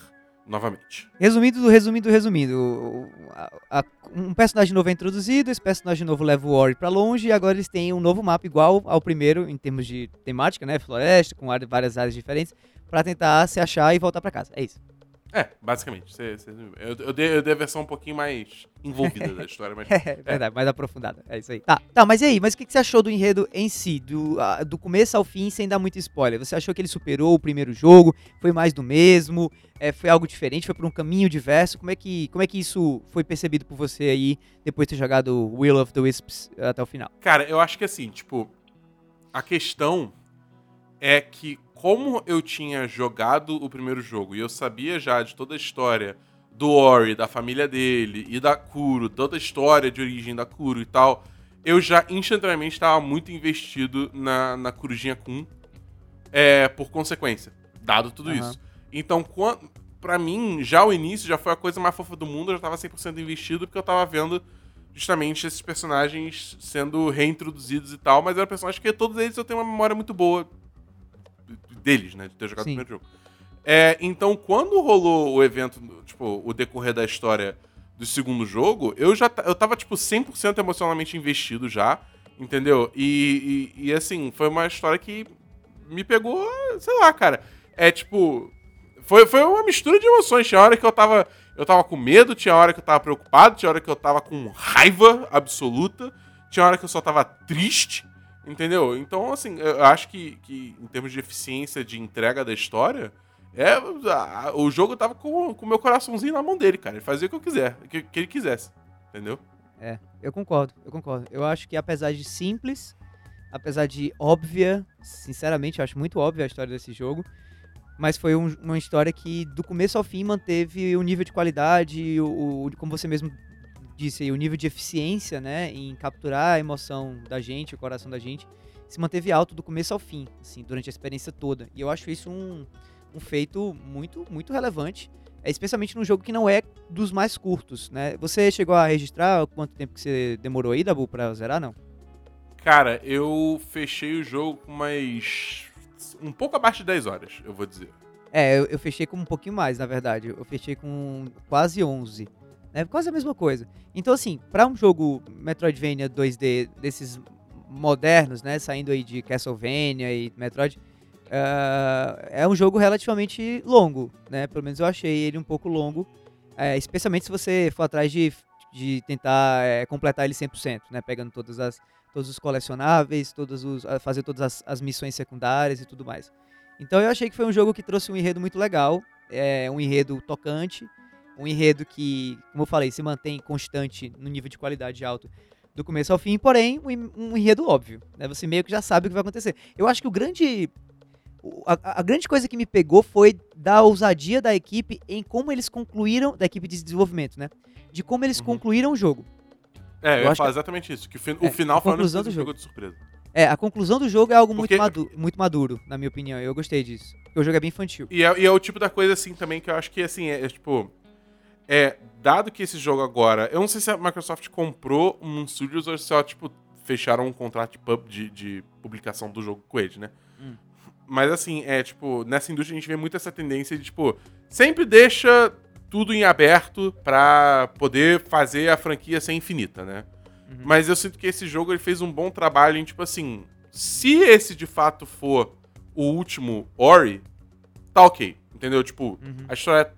novamente. Resumindo, do resumindo, do resumindo. a- a- um personagem novo é introduzido, esse personagem novo leva o Ori pra longe e agora eles têm um novo mapa igual ao primeiro em termos de temática, né? Floresta, com várias áreas diferentes, pra tentar se achar e voltar pra casa. É isso. É, basicamente. Cê, cê- eu, eu, dei, eu dei a versão um pouquinho mais envolvida da história, mas. É verdade, mais aprofundada. É isso aí. Tá, tá, mas e aí? Mas o que, que você achou do enredo em si? Do, ah, do começo ao fim, sem dar muito spoiler? Você achou que ele superou o primeiro jogo? Foi mais do mesmo? É, foi algo diferente? Foi por um caminho diverso? Como é, que, como é que isso foi percebido por você aí, depois de ter jogado Will of the Wisps até o final? Cara, eu acho que assim, tipo, a questão é que como eu tinha jogado o primeiro jogo e eu sabia já de toda a história do Ori, da família dele e da Kuro, toda a história de origem da Kuro e tal, eu já instantaneamente estava muito investido na, na Kurujinha Kun é, por consequência, dado tudo Aham. isso. Então, quando, pra mim, já o início já foi a coisa mais fofa do mundo, eu já tava 100% investido porque eu tava vendo justamente esses personagens sendo reintroduzidos e tal, mas eram personagens que todos eles eu tenho uma memória muito boa deles, né, de ter jogado Sim. o primeiro jogo. É, então, quando rolou o evento, tipo, o decorrer da história do segundo jogo, eu já eu tava, tipo, 100% emocionalmente investido já, entendeu? E, e, e, assim, foi uma história que me pegou, sei lá, cara. É tipo. Foi, foi uma mistura de emoções. Tinha hora que eu tava. Eu tava com medo, tinha hora que eu tava preocupado, tinha hora que eu tava com raiva absoluta, tinha hora que eu só tava triste, entendeu? Então, assim, eu acho que, que em termos de eficiência de entrega da história, é, a- o jogo tava com o meu coraçãozinho na mão dele, cara. Ele fazia o que eu quiser, que, que ele quisesse, entendeu? É, eu concordo, eu concordo. Eu acho que apesar de simples, apesar de óbvia, sinceramente, eu acho muito óbvia a história desse jogo, mas foi um- uma história que do começo ao fim manteve o nível de qualidade, o, o- como você mesmo disse aí, o nível de eficiência, né, em capturar a emoção da gente, o coração da gente, se manteve alto do começo ao fim, assim, durante a experiência toda. E eu acho isso um, um feito muito, muito relevante, é, especialmente num jogo que não é dos mais curtos, né? Você chegou a registrar quanto tempo que você demorou aí, Dabu, pra zerar, não? Cara, eu fechei o jogo com mais. um pouco abaixo de 10 horas, eu vou dizer. É, eu, eu fechei com um pouquinho mais, na verdade. Eu fechei com quase 11. Né? Quase a mesma coisa. Então, assim, pra um jogo Metroidvania 2D desses modernos, né? Saindo aí de Castlevania e Metroid, ah, é um jogo relativamente longo, né? Pelo menos eu achei ele um pouco longo. é, especialmente se você for atrás de, de tentar é, completar ele 100%, né? Pegando todas as, todos os colecionáveis, todos os, fazer todas as, as missões secundárias e tudo mais. Então eu achei que foi um jogo que trouxe um enredo muito legal, é, um enredo tocante, um enredo que, como eu falei, se mantém constante no nível de qualidade alto do começo ao fim, porém um, en- enredo óbvio, né? Você meio que já sabe o que vai acontecer. Eu acho que o grande a, a grande coisa que me pegou foi da ousadia da equipe em como eles concluíram da equipe de desenvolvimento, né? De como eles Uhum. concluíram o jogo. É, eu, Eu ia falar exatamente isso. Que o, fin- É, o final foi a conclusão do que jogo. de surpresa. É, a conclusão do jogo é algo muito, Porque- madu muito maduro, na minha opinião. Eu gostei disso. Porque o jogo é bem infantil. E é, e é o tipo da coisa, assim, também que eu acho que, assim, é, é, tipo... É, dado que esse jogo agora... Eu não sei se a Microsoft comprou um Studios ou se só, tipo, fecharam um contrato de, pub- de, de publicação do jogo com eles, né? Hum. Mas, assim, é, tipo... Nessa indústria a gente vê muito essa tendência de, tipo... Sempre deixa tudo em aberto pra poder fazer a franquia ser infinita, né? Uhum. Mas eu sinto que esse jogo ele fez um bom trabalho em, tipo assim, se esse de fato for o último Ori, tá ok. Entendeu? Tipo, Uhum. a história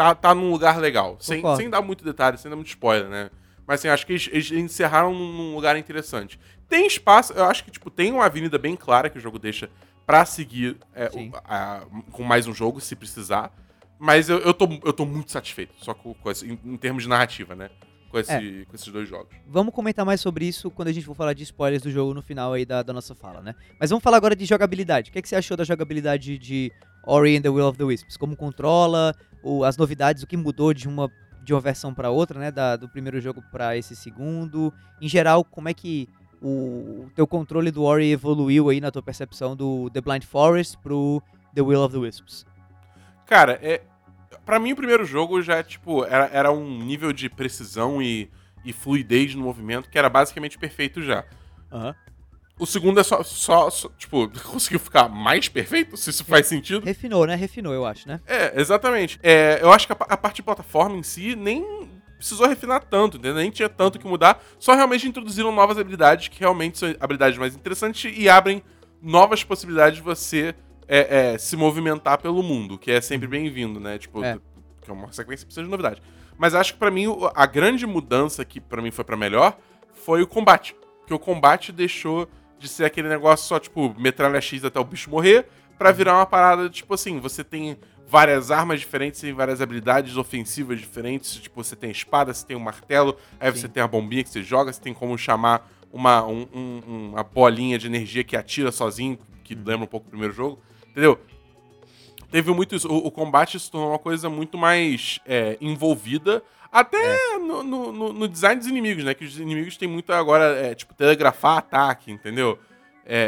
tá, tá num lugar legal. Sem, Concordo. sem dar muito detalhe, sem dar muito spoiler, né? Mas assim, acho que eles, eles encerraram num, lugar interessante. Tem espaço, eu acho que, tipo, tem uma avenida bem clara que o jogo deixa pra seguir é, o- a- com mais um jogo, se precisar. Mas eu, eu, tô, eu tô muito satisfeito, só com, com esse- em, em termos de narrativa, né? Com, esse, É. com esses dois jogos. Vamos comentar mais sobre isso quando a gente for falar de spoilers do jogo no final aí da, da nossa fala, né? Mas vamos falar agora de jogabilidade. O que, é que você achou da jogabilidade de Ori and the Will of the Wisps? Como controla, o- as novidades, o que mudou de uma, de uma versão para outra, né? Da, do primeiro jogo para esse segundo. Em geral, como é que o, o teu controle do Ori evoluiu aí na tua percepção do The Blind Forest pro The Will of the Wisps? Cara, é. Pra mim, o primeiro jogo já, tipo, era, era um nível de precisão e, e fluidez no movimento que era basicamente perfeito já. Aham. O segundo é só, só, só, tipo, conseguiu ficar mais perfeito, se isso faz sentido. Refinou, né? Refinou, eu acho, né? É, exatamente. É, eu acho que a, a parte de plataforma em si nem precisou refinar tanto, entendeu? Nem tinha tanto que mudar. Só realmente introduziram novas habilidades que realmente são habilidades mais interessantes e abrem novas possibilidades de você é, é, se movimentar pelo mundo, que é sempre bem-vindo, né? Tipo, É. que é uma sequência que precisa de novidade. Mas acho que pra mim a grande mudança que pra mim foi pra melhor foi o combate. Porque o combate deixou de ser aquele negócio só, tipo, metralha X até o bicho morrer, pra virar uma parada, tipo assim, você tem várias armas diferentes e várias habilidades ofensivas diferentes. Tipo, você tem a espada, você tem o martelo, aí você Sim. tem a bombinha que você joga, você tem como chamar uma, um- um- uma bolinha de energia que atira sozinho, que lembra um pouco do primeiro jogo. Entendeu? Teve muito isso. O, o combate se tornou uma coisa muito mais é, envolvida. Até no, no- no- no design dos inimigos, né? Que os inimigos têm muito agora, é, tipo, telegrafar ataque, entendeu? É,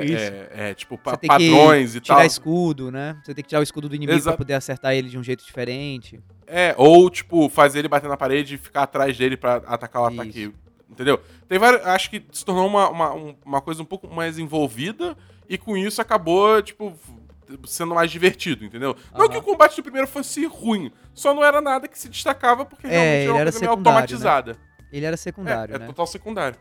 é- é, tipo, pa- padrões e tirar tal. escudo, né? Você tem que tirar o escudo do inimigo Exato. pra poder acertar ele de um jeito diferente. É, ou, tipo, fazer ele bater na parede e ficar atrás dele pra atacar o Isso. ataque. Entendeu? Tem vários, acho que se tornou uma, uma, um- uma coisa um pouco mais envolvida e com isso acabou, tipo, sendo mais divertido, entendeu? Não que o combate do primeiro fosse ruim, só não era nada que se destacava porque É, realmente ele era uma coisa meio né? automatizada. Ele era secundário, é, é né? total secundário.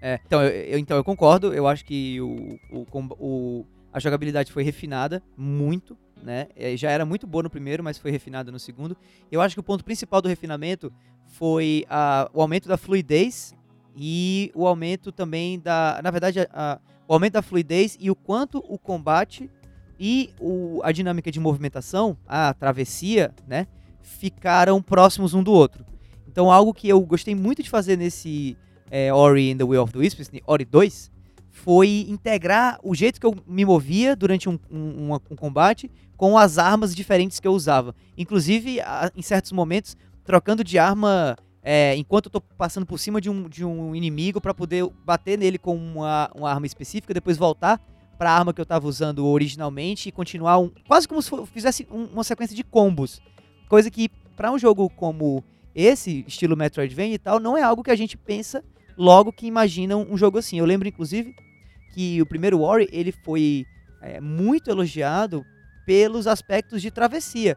É, então, eu, eu- então eu concordo, eu acho que o, o, o- a jogabilidade foi refinada muito, né? É, Já era muito boa no primeiro, mas foi refinada no segundo. Eu acho que o ponto principal do refinamento foi a- o aumento da fluidez e o aumento também da. Na verdade, a- a- o aumento da fluidez e o quanto o combate e o- a dinâmica de movimentação, a travessia, né? Ficaram próximos um do outro. Então, algo que eu gostei muito de fazer nesse é, Ori and the Will of the Wisps, Ori 2, foi integrar o jeito que eu me movia durante um, um- uma- um combate com as armas diferentes que eu usava. Inclusive, a- em certos momentos, trocando de arma é, enquanto eu tô passando por cima de um, de um inimigo para poder bater nele com uma, uma arma específica, depois voltar para a arma que eu tava usando originalmente e continuar um, quase como se fizesse um- uma sequência de combos. Coisa que, para um jogo como esse, estilo Metroidvania e tal, não é algo que a gente pensa logo que imagina um jogo assim. Eu lembro, inclusive, que o primeiro Ori, ele foi é, muito elogiado pelos aspectos de travessia.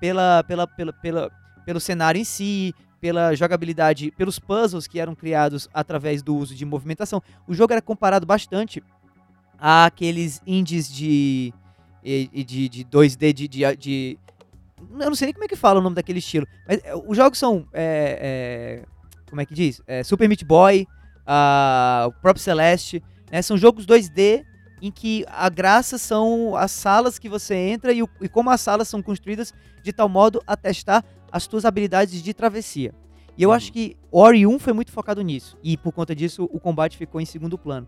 Pela, pela, pela, pela, pelo cenário em si, pela jogabilidade, pelos puzzles que eram criados através do uso de movimentação. O jogo era comparado bastante àqueles indies de, de, de 2D, de, de, de- Eu não sei nem como é que fala o nome daquele estilo. Mas é, os jogos são. é, é, como é que diz? É, Super Meat Boy, o próprio Celeste. né? São jogos 2D em que a graça são as salas que você entra e, o- e como as salas são construídas de tal modo a testar as tuas habilidades de travessia. E eu Uhum. acho que Ori 1 foi muito focado nisso. E por conta disso, o combate ficou em segundo plano.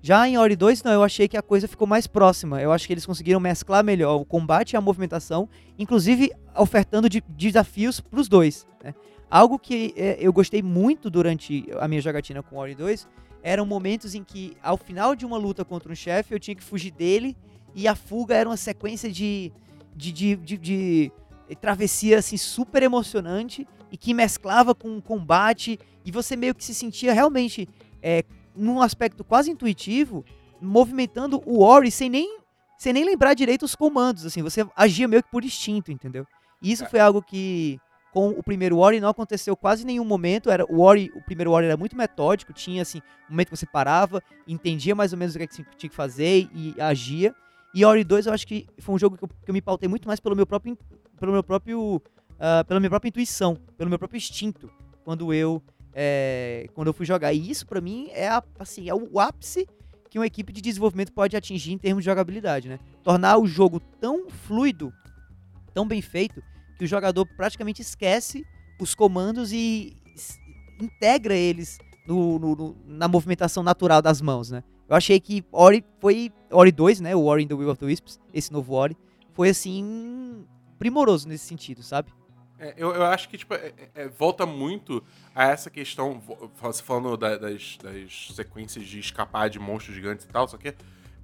Já em Ori 2, não, eu achei que a coisa ficou mais próxima. Eu acho que eles conseguiram mesclar melhor o combate e a movimentação, inclusive ofertando de- desafios para os dois. né? Algo que é, eu gostei muito durante a minha jogatina com Ori 2 eram momentos em que, ao final de uma luta contra um chefe, eu tinha que fugir dele e a fuga era uma sequência de, de, de, de- de travessia assim, super emocionante e que mesclava com o combate e você meio que se sentia realmente é, num aspecto quase intuitivo, movimentando o Ori sem nem, sem nem lembrar direito os comandos, assim, você agia meio que por instinto, entendeu? E isso É. foi algo que com o primeiro Ori não aconteceu quase nenhum momento, era o Ori, o primeiro Ori era muito metódico, tinha assim, um momento que você parava, entendia mais ou menos o que, é que você tinha que fazer e agia. E Ori 2 eu acho que foi um jogo que eu, que eu me pautei muito mais pelo meu próprio pelo meu próprio ah, pela minha própria intuição, pelo meu próprio instinto, quando eu é, quando eu fui jogar. E isso pra mim é a, assim, é o ápice que uma equipe de desenvolvimento pode atingir em termos de jogabilidade, né? Tornar o jogo tão fluido, tão bem feito, que o jogador praticamente esquece os comandos e integra eles no- no- no- na movimentação natural das mãos, né? Eu achei que Ori foi Ori 2, né? O Ori in the Will of the Wisps, esse novo Ori, foi assim primoroso nesse sentido, sabe? É, eu, eu acho que tipo, é- é- volta muito a essa questão, vo- você falando da- das, das sequências de escapar de monstros gigantes e tal, só que é,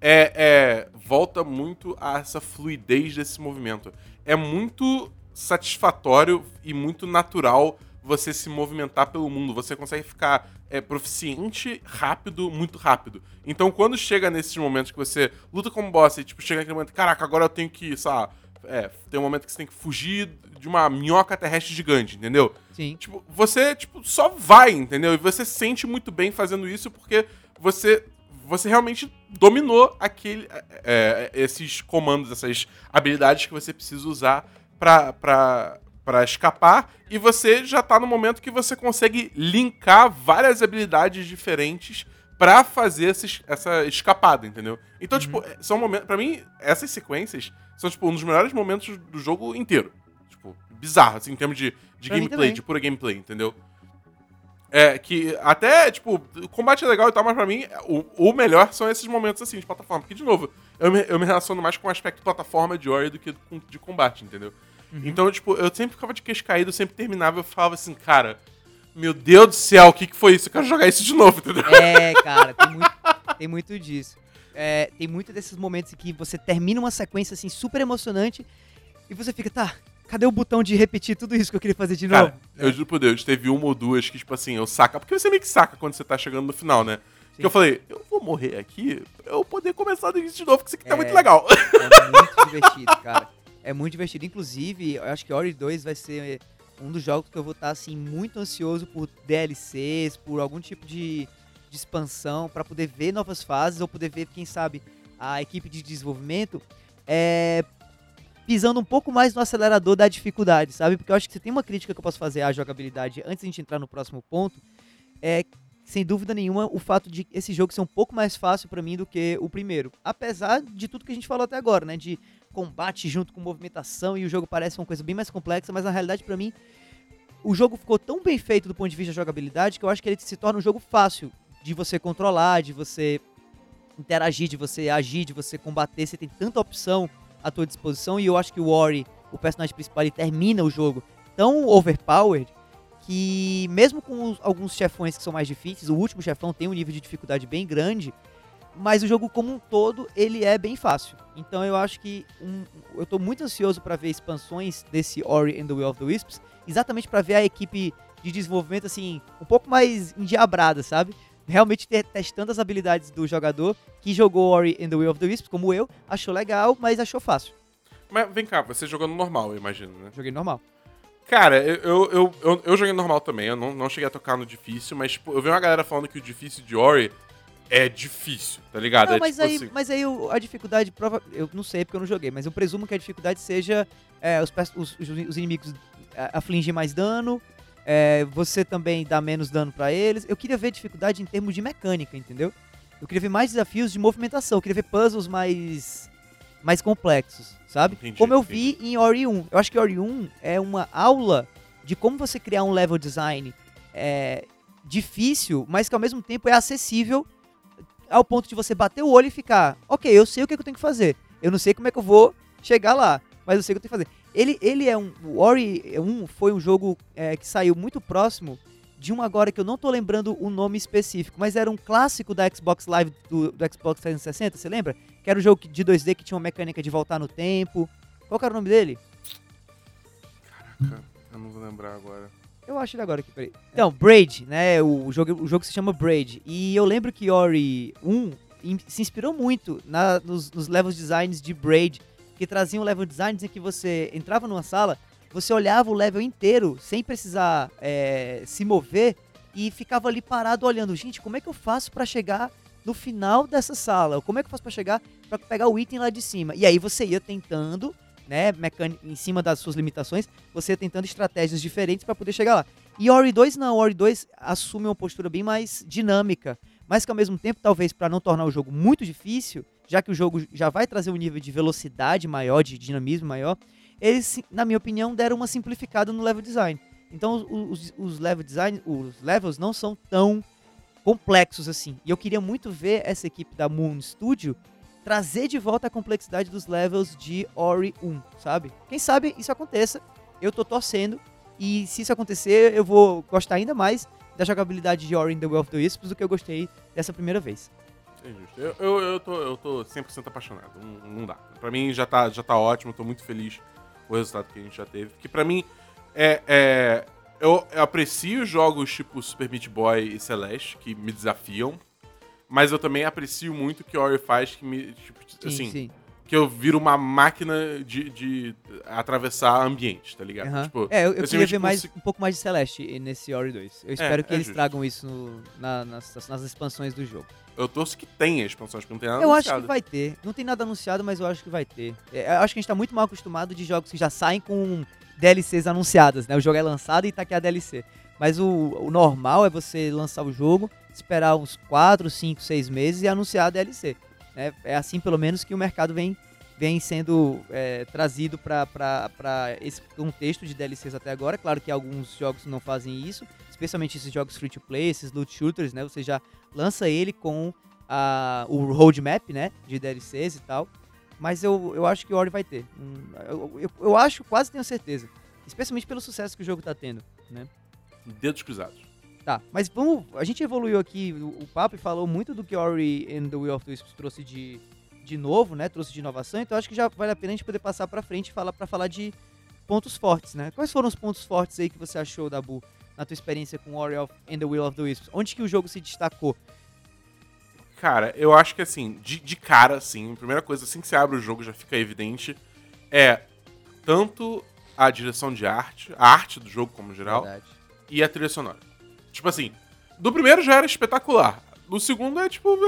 é, volta muito a essa fluidez desse movimento. É muito satisfatório e muito natural você se movimentar pelo mundo. Você consegue ficar é, proficiente rápido, muito rápido. Então, quando chega nesses momentos que você luta como boss e tipo, chega naquele momento, caraca, agora eu tenho que, sei lá, é, tem um momento que você tem que fugir de uma minhoca terrestre gigante, entendeu? Sim. Tipo, você tipo, só vai, entendeu? E você se sente muito bem fazendo isso porque você você realmente dominou aquele é, é, esses comandos, essas habilidades que você precisa usar pra, pra, pra escapar, e você já tá no momento que você consegue linkar várias habilidades diferentes pra fazer essa, es- essa escapada, entendeu? Então, tipo, é- são momentos. Pra mim, essas sequências são, tipo, um dos melhores momentos do jogo inteiro. Bizarro, assim, em termos de, de Pra gameplay, de pura gameplay, entendeu? É, que até, tipo, o combate é legal e tal, mas pra mim, o, o melhor são esses momentos, assim, de plataforma. Porque, de novo, eu me, eu me relaciono mais com o aspecto plataforma de Ori do que com- de combate, entendeu? Então, tipo, eu sempre ficava de queixo caído, eu sempre terminava e eu falava assim, cara, meu Deus do céu, o que, que foi isso? Eu quero jogar isso de novo, entendeu? É, cara, tem muito, tem muito disso. É, tem muito desses momentos em que você termina uma sequência assim super emocionante e você fica, tá, cadê o botão de repetir tudo isso que eu queria fazer de novo? Cara, eu juro por Deus, teve uma ou duas que, tipo assim, eu saca. Porque você meio que saca quando você tá chegando no final, né? Que eu falei, eu vou morrer aqui pra eu poder começar do início de novo, porque isso aqui tá É. muito legal. É muito divertido, cara. É muito divertido. Inclusive, eu acho que Ori 2 vai ser um dos jogos que eu vou estar assim muito ansioso por DLCs, por algum tipo de, de expansão pra poder ver novas fases ou poder ver, quem sabe, a equipe de desenvolvimento é, pisando um pouco mais no acelerador da dificuldade, sabe? Porque eu acho que você tem uma crítica que eu posso fazer à jogabilidade antes de a gente entrar no próximo ponto, é sem dúvida nenhuma o fato de esse jogo ser um pouco mais fácil pra mim do que o primeiro. Apesar de tudo que a gente falou até agora, né? De combate junto com movimentação e o jogo parece uma coisa bem mais complexa, mas na realidade pra mim o jogo ficou tão bem feito do ponto de vista da jogabilidade que eu acho que ele se torna um jogo fácil de você controlar, de você interagir, de você agir, de você combater. Você tem tanta opção à tua disposição e eu acho que o Ori, o personagem principal, ele termina o jogo tão overpowered que mesmo com os- alguns chefões que são mais difíceis, o último chefão tem um nível de dificuldade bem grande, mas o jogo como um todo ele é bem fácil. Então eu acho que um- eu tô muito ansioso para ver expansões desse Ori and the Will of the Wisps, exatamente para ver a equipe de desenvolvimento assim um pouco mais endiabrada, sabe? Realmente testando as habilidades do jogador que jogou Ori and the Will of the Wisps, como eu, achou legal, mas achou fácil. Mas vem cá, você jogou no normal, eu imagino, né? Joguei normal. Cara, eu, eu, eu, eu, joguei normal também, eu não, não cheguei a tocar no difícil, mas tipo, eu vi uma galera falando que o difícil de Ori é difícil, tá ligado? Não, é mas, tipo aí, assim- mas aí a dificuldade, prova, eu não sei porque eu não joguei, mas eu presumo que a dificuldade seja é, os, os- os- os inimigos é, afligir mais dano, é, você também dá menos dano pra eles. Eu queria ver dificuldade em termos de mecânica, entendeu? Eu queria ver mais desafios de movimentação, eu queria ver puzzles mais, mais complexos, sabe? Entendi, como eu vi em Ori 1. Eu acho que Ori 1 é uma aula de como você criar um level design é, difícil, mas que ao mesmo tempo é acessível ao ponto de você bater o olho e ficar, ok, eu sei o que, é que eu tenho que fazer. Eu não sei como é que eu vou chegar lá, mas eu sei o que eu tenho que fazer. Ele, ele é um. O Ori 1 foi um jogo é, que saiu muito próximo de um agora que eu não tô lembrando o nome específico, mas era um clássico da Xbox Live do, do Xbox 360, você lembra? Que era um jogo de 2D que tinha uma mecânica de voltar no tempo. Qual era o nome dele? Caraca, eu não vou lembrar agora. Eu acho ele agora aqui, peraí. Então, Braid, né? O jogo, o jogo se chama Braid. E eu lembro que Ori 1 in- se inspirou muito na- nos, nos levels designs de Braid, que traziam level designs em que você entrava numa sala, você olhava o level inteiro sem precisar é, se mover e ficava ali parado olhando. Gente, como é que eu faço pra chegar no final dessa sala? Como é que eu faço pra chegar pra pegar o item lá de cima? E aí você ia tentando, né, em cima das suas limitações, você ia tentando estratégias diferentes pra poder chegar lá. E Ori 2 não, Ori 2 assume uma postura bem mais dinâmica, mas que ao mesmo tempo, talvez para não tornar o jogo muito difícil, já que o jogo já vai trazer um nível de velocidade maior, de dinamismo maior, eles, na minha opinião, deram uma simplificada no level design. Então os, os, level design, os levels não são tão complexos assim. E eu queria muito ver essa equipe da Moon Studio trazer de volta a complexidade dos levels de Ori 1, sabe? Quem sabe isso aconteça. Eu tô torcendo e se isso acontecer, eu vou gostar ainda mais da jogabilidade de Ori in the Will of the Wisps do que eu gostei dessa primeira vez. É justo. Eu, eu, eu, tô, eu tô 100% apaixonado. Não, não dá. Pra mim já tá, já tá ótimo, tô muito feliz com o resultado que a gente já teve. Porque pra mim, é, é, eu, eu aprecio jogos tipo Super Meat Boy e Celeste, que me desafiam. Mas eu também aprecio muito o que Ori faz, que me. Tipo, assim, sim. Que eu viro uma máquina de, de atravessar ambientes, tá ligado? Aham. Tipo, é, eu, eu eu queria ver mais, um pouco mais de Celeste nesse Ori 2. Eu espero que é eles justo. tragam isso no- na- nas, nas expansões do jogo. eu torço que tenha expansões, porque não tem nada Eu acho anunciado. que vai ter. Não tem nada anunciado, mas eu acho que vai ter. É, eu acho que a gente tá muito mal acostumado de jogos que já saem com DLCs anunciadas, né? O jogo é lançado e tá aqui a DLC. Mas o, o normal é você lançar o jogo, esperar uns 4, 5, 6 meses e anunciar a DLC. Né? É assim, pelo menos, que o mercado vem, vem sendo é, trazido para esse contexto de DLCs até agora. Claro que alguns jogos não fazem isso, especialmente esses jogos free to play, esses loot shooters, né? Você já lança ele com a, o roadmap, né? De DLCs e tal. Mas eu, eu acho que o Ori vai ter. Hum, Eu, eu, eu acho, quase tenho certeza. Especialmente pelo sucesso que o jogo tá tendo, né? Dedos cruzados. Tá, mas vamos. A gente evoluiu aqui o, o papo e falou muito do que Ori and the Will of the Wisps trouxe de, de novo, né? Trouxe de inovação, então acho que já vale a pena a gente poder passar pra frente e falar para falar de pontos fortes, né? Quais foram os pontos fortes aí que você achou, Dabu, na tua experiência com Ori of, and the Will of the Wisps? Onde que o jogo se destacou? Cara, eu acho que assim, de, de cara, assim, a primeira coisa, assim que você abre o jogo já fica evidente, é tanto a direção de arte, a arte do jogo como geral, Verdade. e a trilha sonora. Tipo assim, do primeiro já era espetacular. Do segundo é tipo.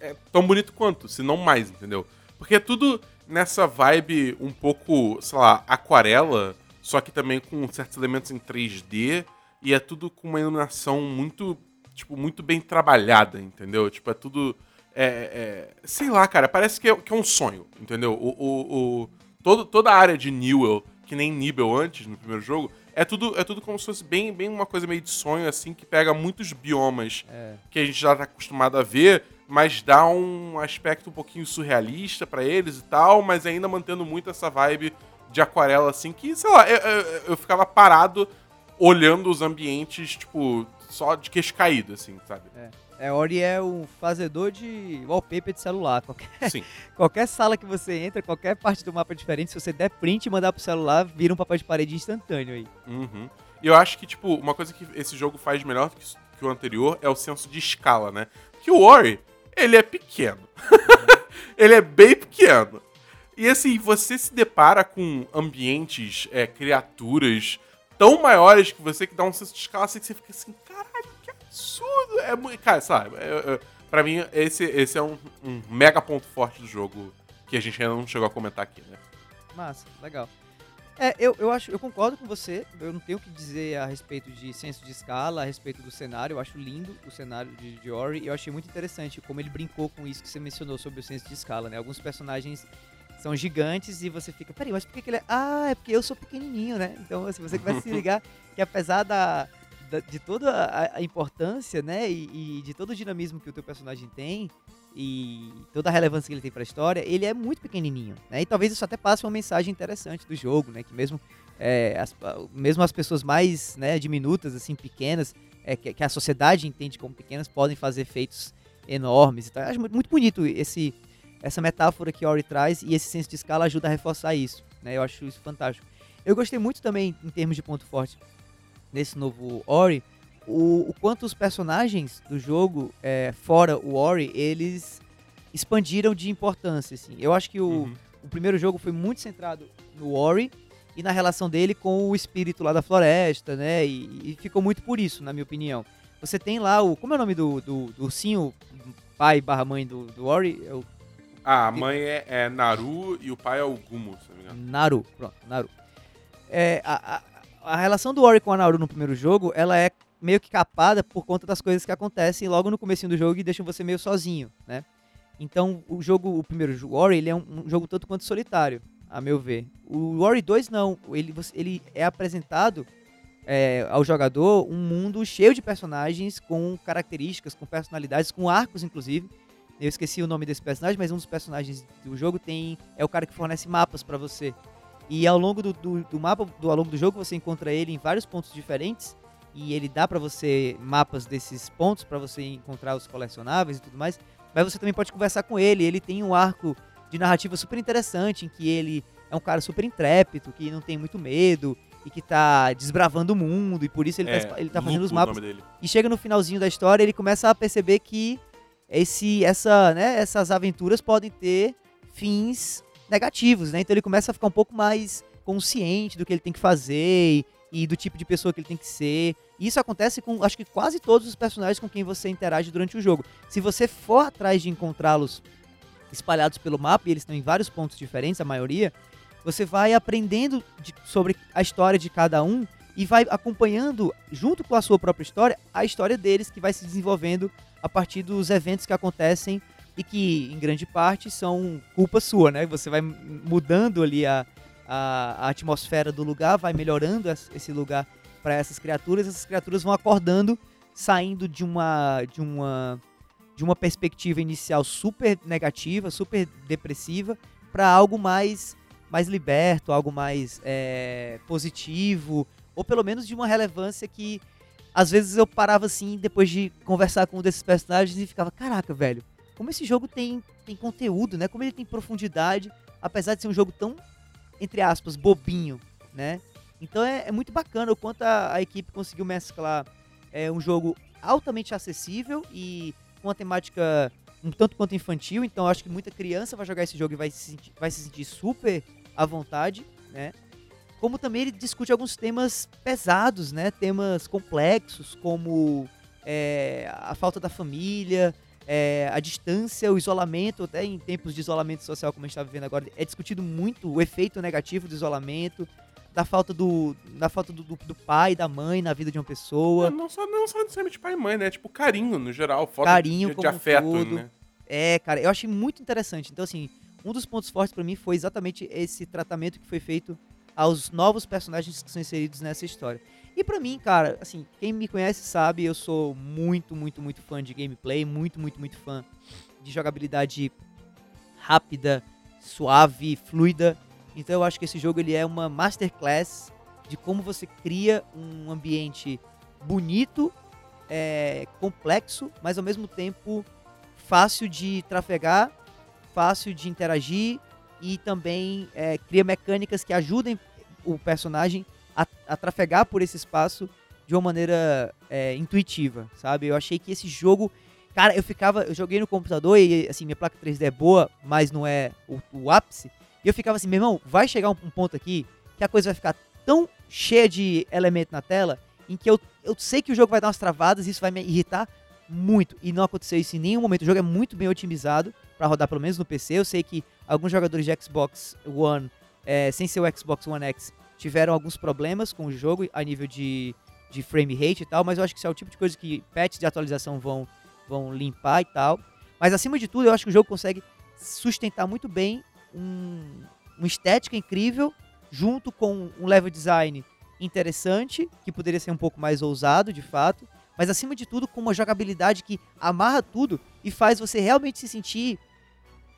É, é tão bonito quanto, se não mais, entendeu? Porque é tudo nessa vibe um pouco, sei lá, aquarela, só que também com certos elementos em 3D, e é tudo com uma iluminação muito, tipo, muito bem trabalhada, entendeu? Tipo, é tudo. É, é- sei lá, cara, parece que é, que é um sonho, entendeu? O, o, o- todo, toda a área de Newell, que nem Nibel antes, no primeiro jogo, é tudo, é tudo como se fosse bem, bem uma coisa meio de sonho, assim, que pega muitos biomas É. que a gente já tá acostumado a ver, mas dá um aspecto um pouquinho surrealista pra eles e tal, mas ainda mantendo muito essa vibe de aquarela, assim, que, sei lá, eu, eu- eu ficava parado olhando os ambientes, tipo, só de queixo caído, assim, sabe? É, Ori é o fazedor de wallpaper de celular. Qualquer, Sim. qualquer sala que você entra, qualquer parte do mapa diferente, se você der print e mandar pro celular, vira um papel de parede instantâneo aí. Uhum. E eu acho que, tipo, uma coisa que esse jogo faz melhor que, que o anterior é o senso de escala, né? Que o Ori, ele é pequeno. ele é bem pequeno. E assim, você se depara com ambientes, é, criaturas tão maiores que você que dá um senso de escala assim que você fica assim, absurdo! É muito. Cara, sabe, é, é, pra mim, esse, esse é um, um mega ponto forte do jogo que a gente ainda não chegou a comentar aqui, né? Massa, legal. É, eu, eu acho, eu concordo com você. Eu não tenho o que dizer a respeito de senso de escala, a respeito do cenário. Eu acho lindo o cenário de, de Ori. E eu achei muito interessante como ele brincou com isso que você mencionou sobre o senso de escala, né? Alguns personagens são gigantes e você fica, peraí, mas por que, que ele é. Ah, é porque eu sou pequenininho, né? Então, se você a se ligar que apesar da- de toda a, a importância, né? E, e de todo o dinamismo que o teu personagem tem e toda a relevância que ele tem pra história, ele é muito pequenininho, né? E talvez isso até passe uma mensagem interessante do jogo, né? Que mesmo, é, as, mesmo as pessoas mais né, diminutas, assim, pequenas, é, que, que a sociedade entende como pequenas, podem fazer feitos enormes. Então, acho muito, muito bonito esse, essa metáfora que Ori traz e esse senso de escala ajuda a reforçar isso, né? Eu acho isso fantástico. Eu gostei muito também, em termos de ponto forte, nesse novo Ori, o, o quanto os personagens do jogo, é, fora o Ori, eles expandiram de importância, assim. Eu acho que o, Uhum. o primeiro jogo foi muito centrado no Ori e na relação dele com o espírito lá da floresta, né? E, e ficou muito por isso, na minha opinião. Você tem lá o... Como é o nome do, do, do ursinho, pai barra mãe do, do Ori? O Ah, a mãe é, é Naru e o pai é o Gumo, se não me engano. Naru, pronto, Naru. É, a, a, a relação do Ori com a Naru no primeiro jogo, ela é meio que capada por conta das coisas que acontecem logo no comecinho do jogo e deixam você meio sozinho, né? Então, o jogo, o primeiro Ori, ele é um, jogo tanto quanto solitário, a meu ver. O Ori 2 não, ele, ele é apresentado é, ao jogador um mundo cheio de personagens com características, com personalidades, com arcos, inclusive. Eu esqueci o nome desse personagem, mas um dos personagens do jogo tem é o cara que fornece mapas pra você. E ao longo do, do, do mapa, do, ao longo do jogo, você encontra ele em vários pontos diferentes. E ele dá pra você mapas desses pontos pra você encontrar os colecionáveis e tudo mais. Mas você também pode conversar com ele. Ele tem um arco de narrativa super interessante em que ele é um cara super intrépido, que não tem muito medo e que tá desbravando o mundo e por isso ele, é, tá, ele tá fazendo os o mapas. E chega no finalzinho da história, ele começa a perceber que esse, essa, né, essas aventuras podem ter fins negativos, né? Então ele começa a ficar um pouco mais consciente do que ele tem que fazer e, do tipo de pessoa que ele tem que ser. E isso acontece com, acho que quase todos os personagens com quem você interage durante o jogo. Se você for atrás de encontrá-los espalhados pelo mapa, e eles estão em vários pontos diferentes, a maioria, você vai aprendendo de, sobre a história de cada um e vai acompanhando, junto com a sua própria história, a história deles, que vai se desenvolvendo a partir dos eventos que acontecem e que, em grande parte, são culpa sua, né? Você vai mudando ali a, a, a atmosfera do lugar, vai melhorando esse lugar para essas criaturas, essas criaturas vão acordando, saindo de uma, de uma, de uma perspectiva inicial super negativa, super depressiva, para algo mais, mais liberto, algo mais é, positivo, ou pelo menos de uma relevância que às vezes eu parava assim, depois de conversar com um desses personagens e ficava, caraca, velho, como esse jogo tem, tem conteúdo, né? Como ele tem profundidade, apesar de ser um jogo tão, entre aspas, bobinho, né? Então é, é muito bacana o quanto a, a, equipe conseguiu mesclar é, um jogo altamente acessível e com uma temática um tanto quanto infantil, então acho que muita criança vai jogar esse jogo e vai se sentir, vai se sentir super à vontade, né? como também ele discute alguns temas pesados, né? Temas complexos, como é, a falta da família, é, a distância, o isolamento, até em tempos de isolamento social, como a gente está vivendo agora, é discutido muito o efeito negativo do isolamento, da falta do, da falta do, do, do pai, da mãe na vida de uma pessoa. Não, não só não só necessariamente pai e mãe, né? Tipo carinho no geral, falta carinho de, de afeto, todo. né? É, cara, eu achei muito interessante. Então assim, um dos pontos fortes para mim foi exatamente esse tratamento que foi feito aos novos personagens que são inseridos nessa história. E para mim, cara, assim, quem me conhece sabe, eu sou muito, muito, muito fã de gameplay, muito, muito, muito fã de jogabilidade rápida, suave, fluida. Então eu acho que esse jogo ele é uma masterclass de como você cria um ambiente bonito, é, complexo, mas ao mesmo tempo fácil de trafegar, fácil de interagir e também é, cria mecânicas que ajudem o personagem a, trafegar por esse espaço de uma maneira é, intuitiva, sabe? Eu achei que esse jogo, cara, eu ficava, eu joguei no computador e assim minha placa 3D é boa, mas não é o, o ápice. E eu ficava assim, meu irmão, vai chegar um, um ponto aqui que a coisa vai ficar tão cheia de elemento na tela em que eu, eu sei que o jogo vai dar umas travadas e isso vai me irritar muito. E não aconteceu isso em nenhum momento. O jogo é muito bem otimizado para rodar pelo menos no PC. Eu sei que alguns jogadores de Xbox One, é, sem ser o Xbox One X, tiveram alguns problemas com o jogo a nível de, de frame rate e tal, mas eu acho que isso é o tipo de coisa que patches de atualização vão, vão limpar e tal. Mas acima de tudo, eu acho que o jogo consegue sustentar muito bem um, uma estética incrível, junto com um level design interessante, que poderia ser um pouco mais ousado, de fato, mas acima de tudo com uma jogabilidade que amarra tudo e faz você realmente se sentir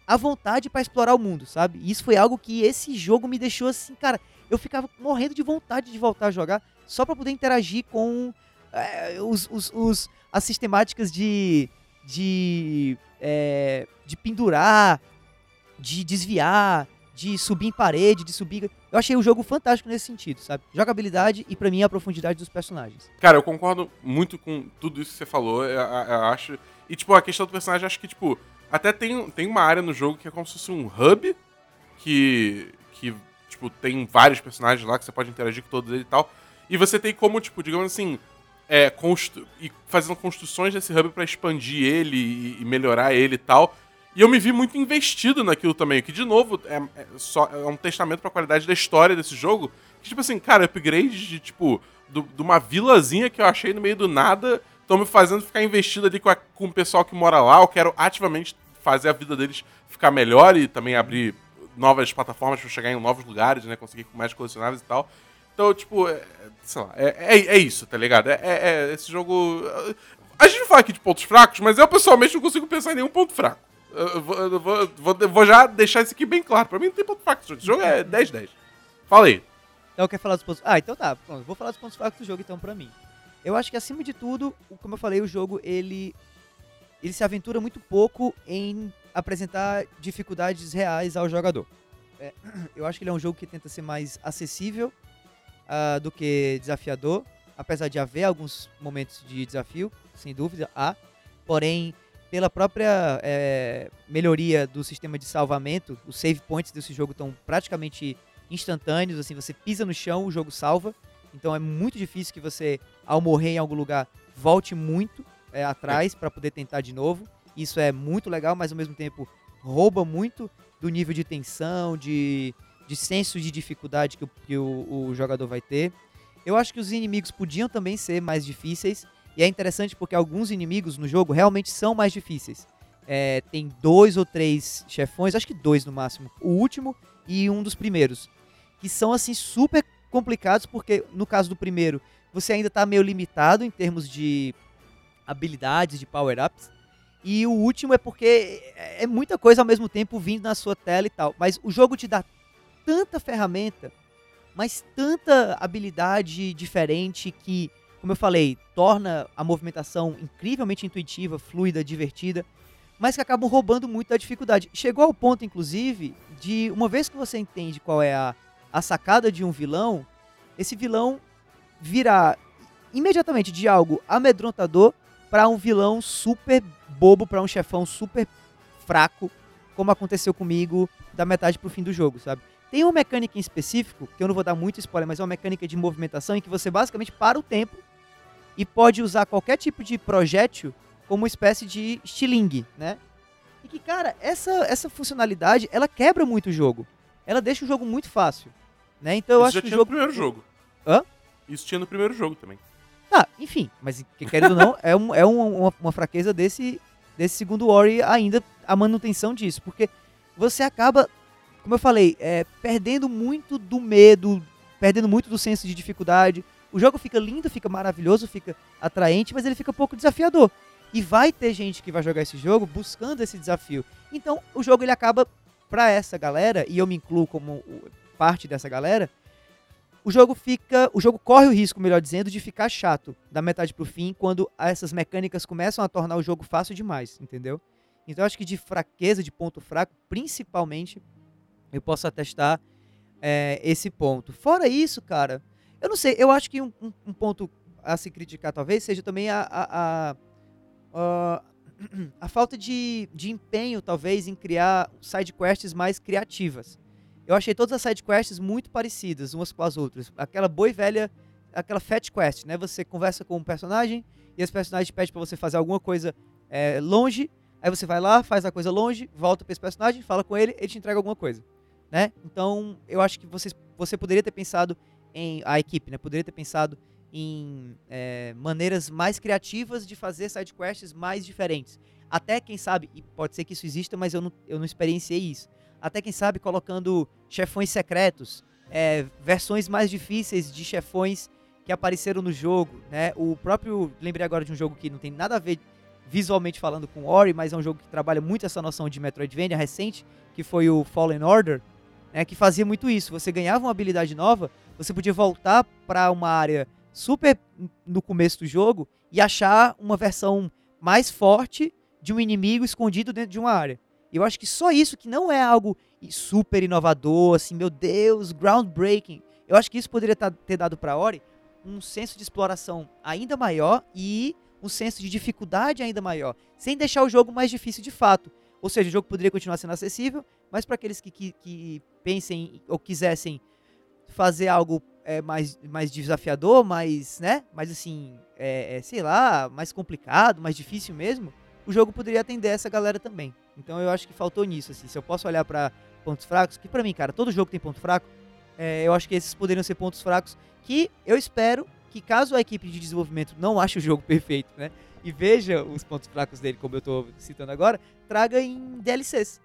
à vontade para explorar o mundo, sabe? Isso foi algo que esse jogo me deixou assim, cara, eu ficava morrendo de vontade de voltar a jogar só para poder interagir com é, os, os, os, as sistemáticas de de, é, de pendurar, de desviar, de subir em parede, de subir. Eu achei o jogo fantástico nesse sentido, sabe? Jogabilidade e para mim a profundidade dos personagens. Cara, eu concordo muito com tudo isso que você falou, eu, eu acho. E, tipo, a questão do personagem, acho que, tipo, até tem, tem uma área no jogo que é como se fosse um hub, que, que, tipo, tem vários personagens lá que você pode interagir com todos eles e tal. E você tem como, tipo, digamos assim, é, constru e fazendo construções desse hub para expandir ele e, e melhorar ele e tal. E eu me vi muito investido naquilo também, que de novo é, é só, é um testamento pra qualidade da história desse jogo. Que, tipo assim, cara, upgrade de, tipo, do, de uma vilazinha que eu achei no meio do nada, estão me fazendo ficar investido ali com, a, com o pessoal que mora lá. Eu quero ativamente fazer a vida deles ficar melhor e também abrir novas plataformas para chegar em novos lugares, né? Conseguir mais colecionáveis e tal. Então, tipo, é, sei lá, é, é, é, isso, tá ligado? É, é, é esse jogo. A gente fala aqui de pontos fracos, mas eu pessoalmente não consigo pensar em nenhum ponto fraco. Eu vou, eu vou, vou, vou, já deixar isso aqui bem claro. Pra mim não tem ponto fraco. Esse jogo é 10-10. Fala aí. Então quer falar dos pontos. Ah, então tá. Vou falar dos pontos fracos do jogo então pra mim. Eu acho que acima de tudo, como eu falei, o jogo ele ele se aventura muito pouco em apresentar dificuldades reais ao jogador. É, eu acho que ele é um jogo que tenta ser mais acessível uh, do que desafiador, apesar de haver alguns momentos de desafio, sem dúvida, há. Porém, pela própria é, melhoria do sistema de salvamento, os save points desse jogo estão praticamente instantâneos, assim, você pisa no chão, o jogo salva. Então é muito difícil que você, ao morrer em algum lugar, volte muito é, atrás para poder tentar de novo. Isso é muito legal, mas ao mesmo tempo rouba muito do nível de tensão, de, de senso de dificuldade que, o, que o, o jogador vai ter. Eu acho que os inimigos podiam também ser mais difíceis. E é interessante porque alguns inimigos no jogo realmente são mais difíceis. É, tem dois ou três chefões, acho que dois no máximo. O último e um dos primeiros. Que são assim super complicados, porque no caso do primeiro, você ainda está meio limitado em termos de habilidades, de power-ups. E o último é porque é muita coisa ao mesmo tempo vindo na sua tela e tal. Mas o jogo te dá tanta ferramenta, mas tanta habilidade diferente que, como eu falei, torna a movimentação incrivelmente intuitiva, fluida, divertida, mas que acabam roubando muito da dificuldade. Chegou ao ponto, inclusive, de uma vez que você entende qual é a a sacada de um vilão, esse vilão virar imediatamente de algo amedrontador para um vilão super bobo, para um chefão super fraco, como aconteceu comigo da metade pro fim do jogo, sabe? Tem uma mecânica em específico, que eu não vou dar muito spoiler, mas é uma mecânica de movimentação em que você basicamente para o tempo e pode usar qualquer tipo de projétil como uma espécie de estilingue, né? E que, cara, essa, essa funcionalidade, ela quebra muito o jogo ela deixa o jogo muito fácil. Né? Então eu Isso acho já que o tinha jogo. no primeiro jogo. Hã? Isso tinha no primeiro jogo também. Ah, enfim, mas querendo ou não, é, um, é um, uma, uma, fraqueza desse, desse segundo Ori ainda a manutenção disso. Porque você acaba, como eu falei, é, perdendo muito do medo, perdendo muito do senso de dificuldade. O jogo fica lindo, fica maravilhoso, fica atraente, mas ele fica pouco desafiador. E vai ter gente que vai jogar esse jogo buscando esse desafio. Então o jogo ele acaba para essa galera, e eu me incluo como parte dessa galera, o jogo fica. O jogo corre o risco, melhor dizendo, de ficar chato da metade pro fim quando essas mecânicas começam a tornar o jogo fácil demais, entendeu? Então eu acho que de fraqueza, de ponto fraco, principalmente, eu posso atestar é, esse ponto. Fora isso, cara, eu não sei, eu acho que um, um, um ponto a se criticar talvez seja também a, a, a, a a falta de, de empenho, talvez, em criar sidequests mais criativas. Eu achei todas as sidequests muito parecidas umas com as outras. Aquela boa e velha, aquela fat quest, né? Você conversa com um personagem e esse personagem pede para você fazer alguma coisa é, longe, aí você vai lá, faz a coisa longe, volta para esse personagem, fala com ele, ele te entrega alguma coisa, né? Então, eu acho que você, você poderia ter pensado em a equipe, né? Poderia ter pensado em é, maneiras mais criativas de fazer sidequests mais diferentes. Até quem sabe, e pode ser que isso exista, mas eu não, eu não experienciei isso. Até quem sabe colocando chefões secretos, é, versões mais difíceis de chefões que apareceram no jogo, né? O próprio, lembrei agora de um jogo que não tem nada a ver visualmente falando com Ori, mas é um jogo que trabalha muito essa noção de Metroidvania recente, que foi o Fallen Order, né? Que fazia muito isso. Você ganhava uma habilidade nova, você podia voltar para uma área super no começo do jogo e achar uma versão mais forte de um inimigo escondido dentro de uma área. Eu acho que só isso que não é algo super inovador, assim, meu Deus, groundbreaking. Eu acho que isso poderia ter dado para Ori um senso de exploração ainda maior e um senso de dificuldade ainda maior, sem deixar o jogo mais difícil de fato. Ou seja, o jogo poderia continuar sendo acessível, mas para aqueles que, que, que pensem ou quisessem fazer algo é, mais, mais desafiador, mais, né? Mais assim, é, é, sei lá, mais complicado, mais difícil mesmo, o jogo poderia atender essa galera também. Então eu acho que faltou nisso, assim. Se eu posso olhar para pontos fracos, que para mim, cara, todo jogo tem ponto fraco, é, eu acho que esses poderiam ser pontos fracos que eu espero que caso a equipe de desenvolvimento não ache o jogo perfeito, né? E veja os pontos fracos dele, como eu tô citando agora, traga em DLCs.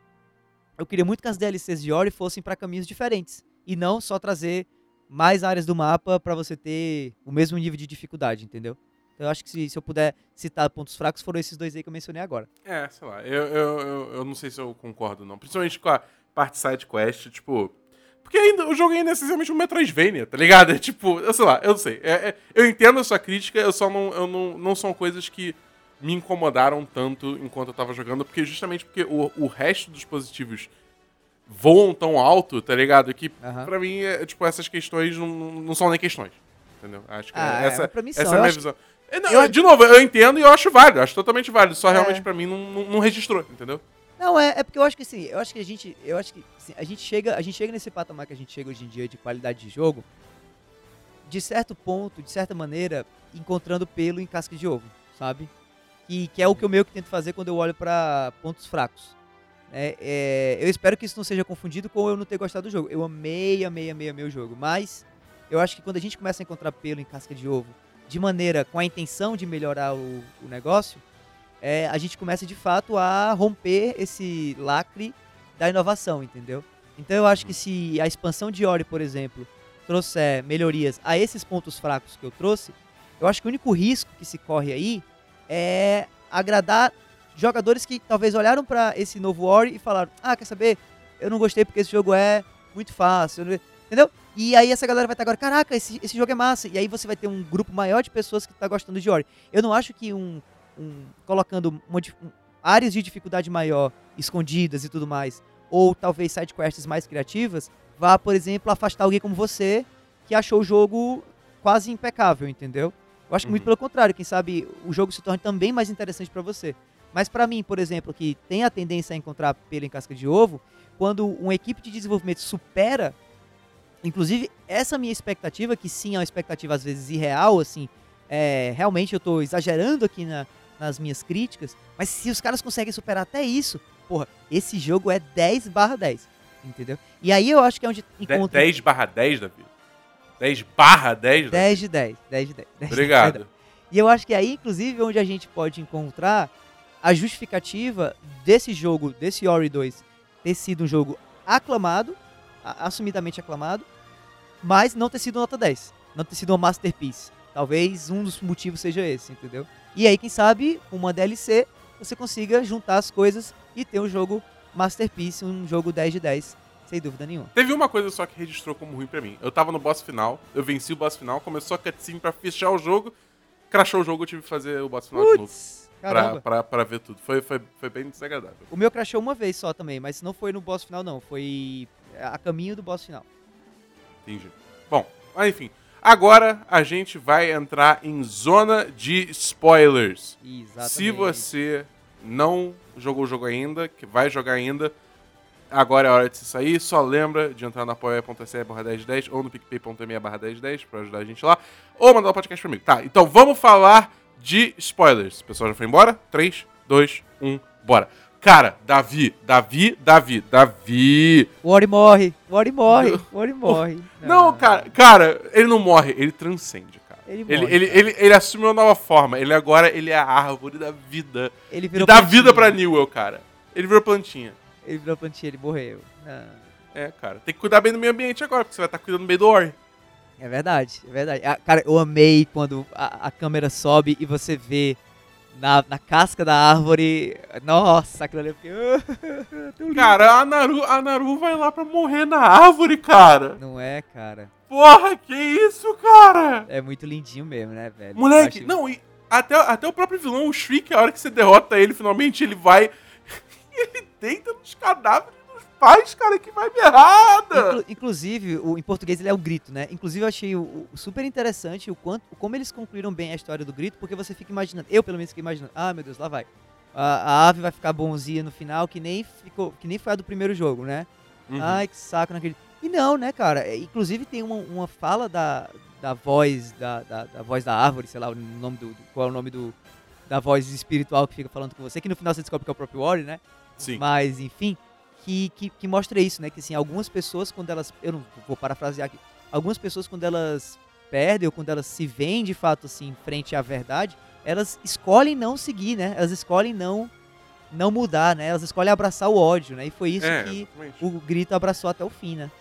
Eu queria muito que as DLCs de Ori fossem para caminhos diferentes e não só trazer mais áreas do mapa para você ter o mesmo nível de dificuldade, entendeu? Eu acho que se, se, eu puder citar pontos fracos, foram esses dois aí que eu mencionei agora. É, sei lá, eu, eu, eu, eu não sei se eu concordo não. Principalmente com a parte side quest, tipo... Porque ainda, o jogo ainda é essencialmente um Metroidvania, tá ligado? É tipo, eu sei lá, eu não sei. É, é, eu entendo a sua crítica, eu só não, eu não, não são coisas que me incomodaram tanto enquanto eu tava jogando, porque justamente porque o, o resto dos positivos voam tão alto, tá ligado? Que uhum. pra mim, é, tipo, essas questões não, não são nem questões. Entendeu? Acho que ah, essa, é essa é a minha visão. É, não, Eu- De novo, eu entendo e eu acho válido, eu acho totalmente válido. Só É. realmente pra mim não, não, não registrou, entendeu? Não, é, é porque eu acho que assim, eu acho que a gente, eu acho que assim, a gente chega, a gente chega nesse patamar que a gente chega hoje em dia de qualidade de jogo, de certo ponto, de certa maneira, encontrando pelo em casca de ovo, sabe? Que, que é o que eu meio que tento fazer quando eu olho pra pontos fracos. É, é, eu espero que isso não seja confundido com eu não ter gostado do jogo. Eu amei, amei, amei, amei o jogo, mas eu acho que quando a gente começa a encontrar pelo em casca de ovo, de maneira com a intenção de melhorar o, o negócio, é, a gente começa de fato a romper esse lacre da inovação, entendeu? Então eu acho que se a expansão de Ori, por exemplo, trouxer melhorias a esses pontos fracos que eu trouxe, eu acho que o único risco que se corre aí é agradar jogadores que talvez olharam pra esse novo Ori e falaram: "Ah, quer saber? Eu não gostei porque esse jogo é muito fácil", entendeu? E aí essa galera vai estar agora, caraca, esse, esse jogo é massa. E aí você vai ter um grupo maior de pessoas que tá gostando de Ori. Eu não acho que um, um- colocando uma um- áreas de dificuldade maior, escondidas e tudo mais, ou talvez sidequests mais criativas, vá, por exemplo, afastar alguém como você que achou o jogo quase impecável, entendeu? Eu acho que muito Uhum. pelo contrário, quem sabe o jogo se torne também mais interessante pra você. Mas pra mim, por exemplo, que tem a tendência a encontrar pelo em casca de ovo, quando uma equipe de desenvolvimento supera Inclusive, essa minha expectativa, que sim é uma expectativa às vezes irreal, assim, é, realmente eu tô exagerando aqui na- nas minhas críticas, mas se os caras conseguem superar até isso, porra, esse jogo é 10 barra 10, entendeu? E aí eu acho que é onde De- encontra 10 barra 10, Davi. 10 barra 10, Davi. 10 de 10, 10 de 10. 10 de 10, Obrigado. perdão. E eu acho que é aí, inclusive, onde a gente pode encontrar a justificativa desse jogo, desse Ori 2, ter sido um jogo aclamado, assumidamente aclamado, mas não ter sido nota 10, não ter sido uma masterpiece. Talvez um dos motivos seja esse, entendeu? E aí, quem sabe, com uma DLC, você consiga juntar as coisas e ter um jogo masterpiece, um jogo 10 de 10, sem dúvida nenhuma. Teve uma coisa só que registrou como ruim pra mim. Eu tava no boss final, eu venci o boss final, começou a cutscene pra fechar o jogo, crashou o jogo, eu tive que fazer o boss final de novo. Pra, pra, pra ver tudo. Foi, foi, foi bem desagradável. O meu crashou uma vez só também, mas não foi no boss final, não. Foi a caminho do boss final. Entendi. Bom, mas enfim. Agora a gente vai entrar em zona de spoilers. Exatamente. Se você não jogou o jogo ainda, que vai jogar ainda, agora é a hora de se sair. Só lembra de entrar no apoia.se barra 1010 ou no picpay.me barra 1010 pra ajudar a gente lá. Ou mandar o podcast pra mim. Tá, então vamos falar de spoilers. O pessoal já foi embora? 3, 2, 1, bora. Cara, Davi, Davi, Davi, Davi. O Ori morre, o Ori morre, o Ori morre. Não, cara, cara, ele não morre, ele transcende, cara. Ele Ele, morre, ele, cara. ele, ele assume uma nova forma. Ele agora ele é a árvore da vida. Ele E virou dá plantinha. vida pra Newell, cara. Ele virou plantinha. Ele virou plantinha, ele morreu. Não. É, cara. Tem que cuidar bem do meio ambiente agora, porque você vai estar cuidando bem do Ori. É verdade, é verdade. Ah, cara, eu amei quando a, a câmera sobe e você vê na, na casca da árvore. Nossa, aquilo ali eu fiquei. lindo. Cara, a Naru, a Naru vai lá pra morrer na árvore, cara. Não é, cara. Porra, que isso, cara? É muito lindinho mesmo, né, velho? Moleque, acho- não, e até, até o próprio vilão, o Shriek, a hora que você derrota ele, finalmente ele vai. e ele deita nos cadáveres pais, cara, que vai errada. Inclu- inclusive, o, em português ele é o grito, né? Inclusive, eu achei o, o super interessante o quanto, como eles concluíram bem a história do grito, porque você fica imaginando, eu pelo menos fiquei imaginando, ah, meu Deus, lá vai. A, a ave vai ficar bonzinha no final, que nem ficou, que nem foi a do primeiro jogo, né? Uhum. Ai, que saco naquele. E não, né, cara? É, Inclusive tem uma, uma fala da, da voz, da, da, da voz da árvore, sei lá, o nome do, do- qual é o nome do, da voz espiritual que fica falando com você, que no final você descobre que é o próprio Ori, né? Sim. Mas, enfim, que, que, que mostra isso, né? Que assim, algumas pessoas, quando elas. Eu não vou parafrasear aqui. Algumas pessoas, quando elas perdem ou quando elas se veem de fato assim, frente à verdade, elas escolhem não seguir, né? Elas escolhem não não mudar, né? Elas escolhem abraçar o ódio, né? E foi isso é, que exatamente. o grito abraçou até o fim, né?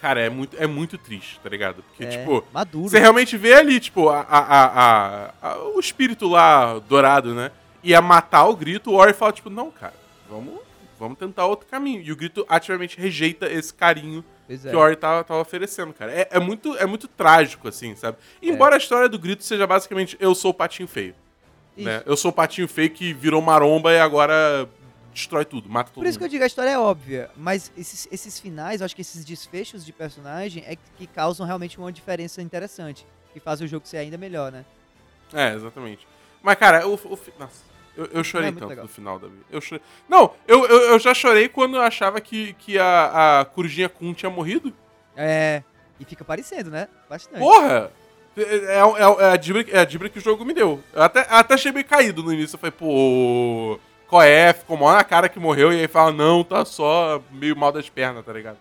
Cara, é muito, é muito triste, tá ligado? Porque, é, tipo, maduro. você realmente vê ali, tipo, a, a, a- a- o espírito lá dourado, né? Ia matar o grito, o Ori fala, tipo, não, cara, vamos, vamos tentar outro caminho. E o grito ativamente rejeita esse carinho é. que o Ori tava, tava oferecendo, cara. É, é muito, é muito trágico, assim, sabe? Embora a história do grito seja basicamente eu sou o patinho feio. Né? Eu sou o patinho feio que virou maromba e agora destrói tudo, mata todo Por isso que eu mundo. digo, a história é óbvia, mas esses, esses finais, eu acho que esses desfechos de personagem é que, que causam realmente uma diferença interessante, que fazem o jogo ser ainda melhor, né? É, exatamente. Mas, cara, o. o nossa, eu, eu chorei É tanto legal. no final da vida. Eu chorei. Não, eu, eu, eu já chorei quando eu achava que, que a, a Corujinha Kun tinha morrido. É. E fica parecendo, né? Bastante. Porra! É, é, é- é a dibra, é a dibra que o jogo me deu. Eu até, até achei meio caído no início. Eu falei, pô. Qual é? Ficou mal na cara que morreu. E aí fala, não, tá só meio mal das pernas, tá ligado?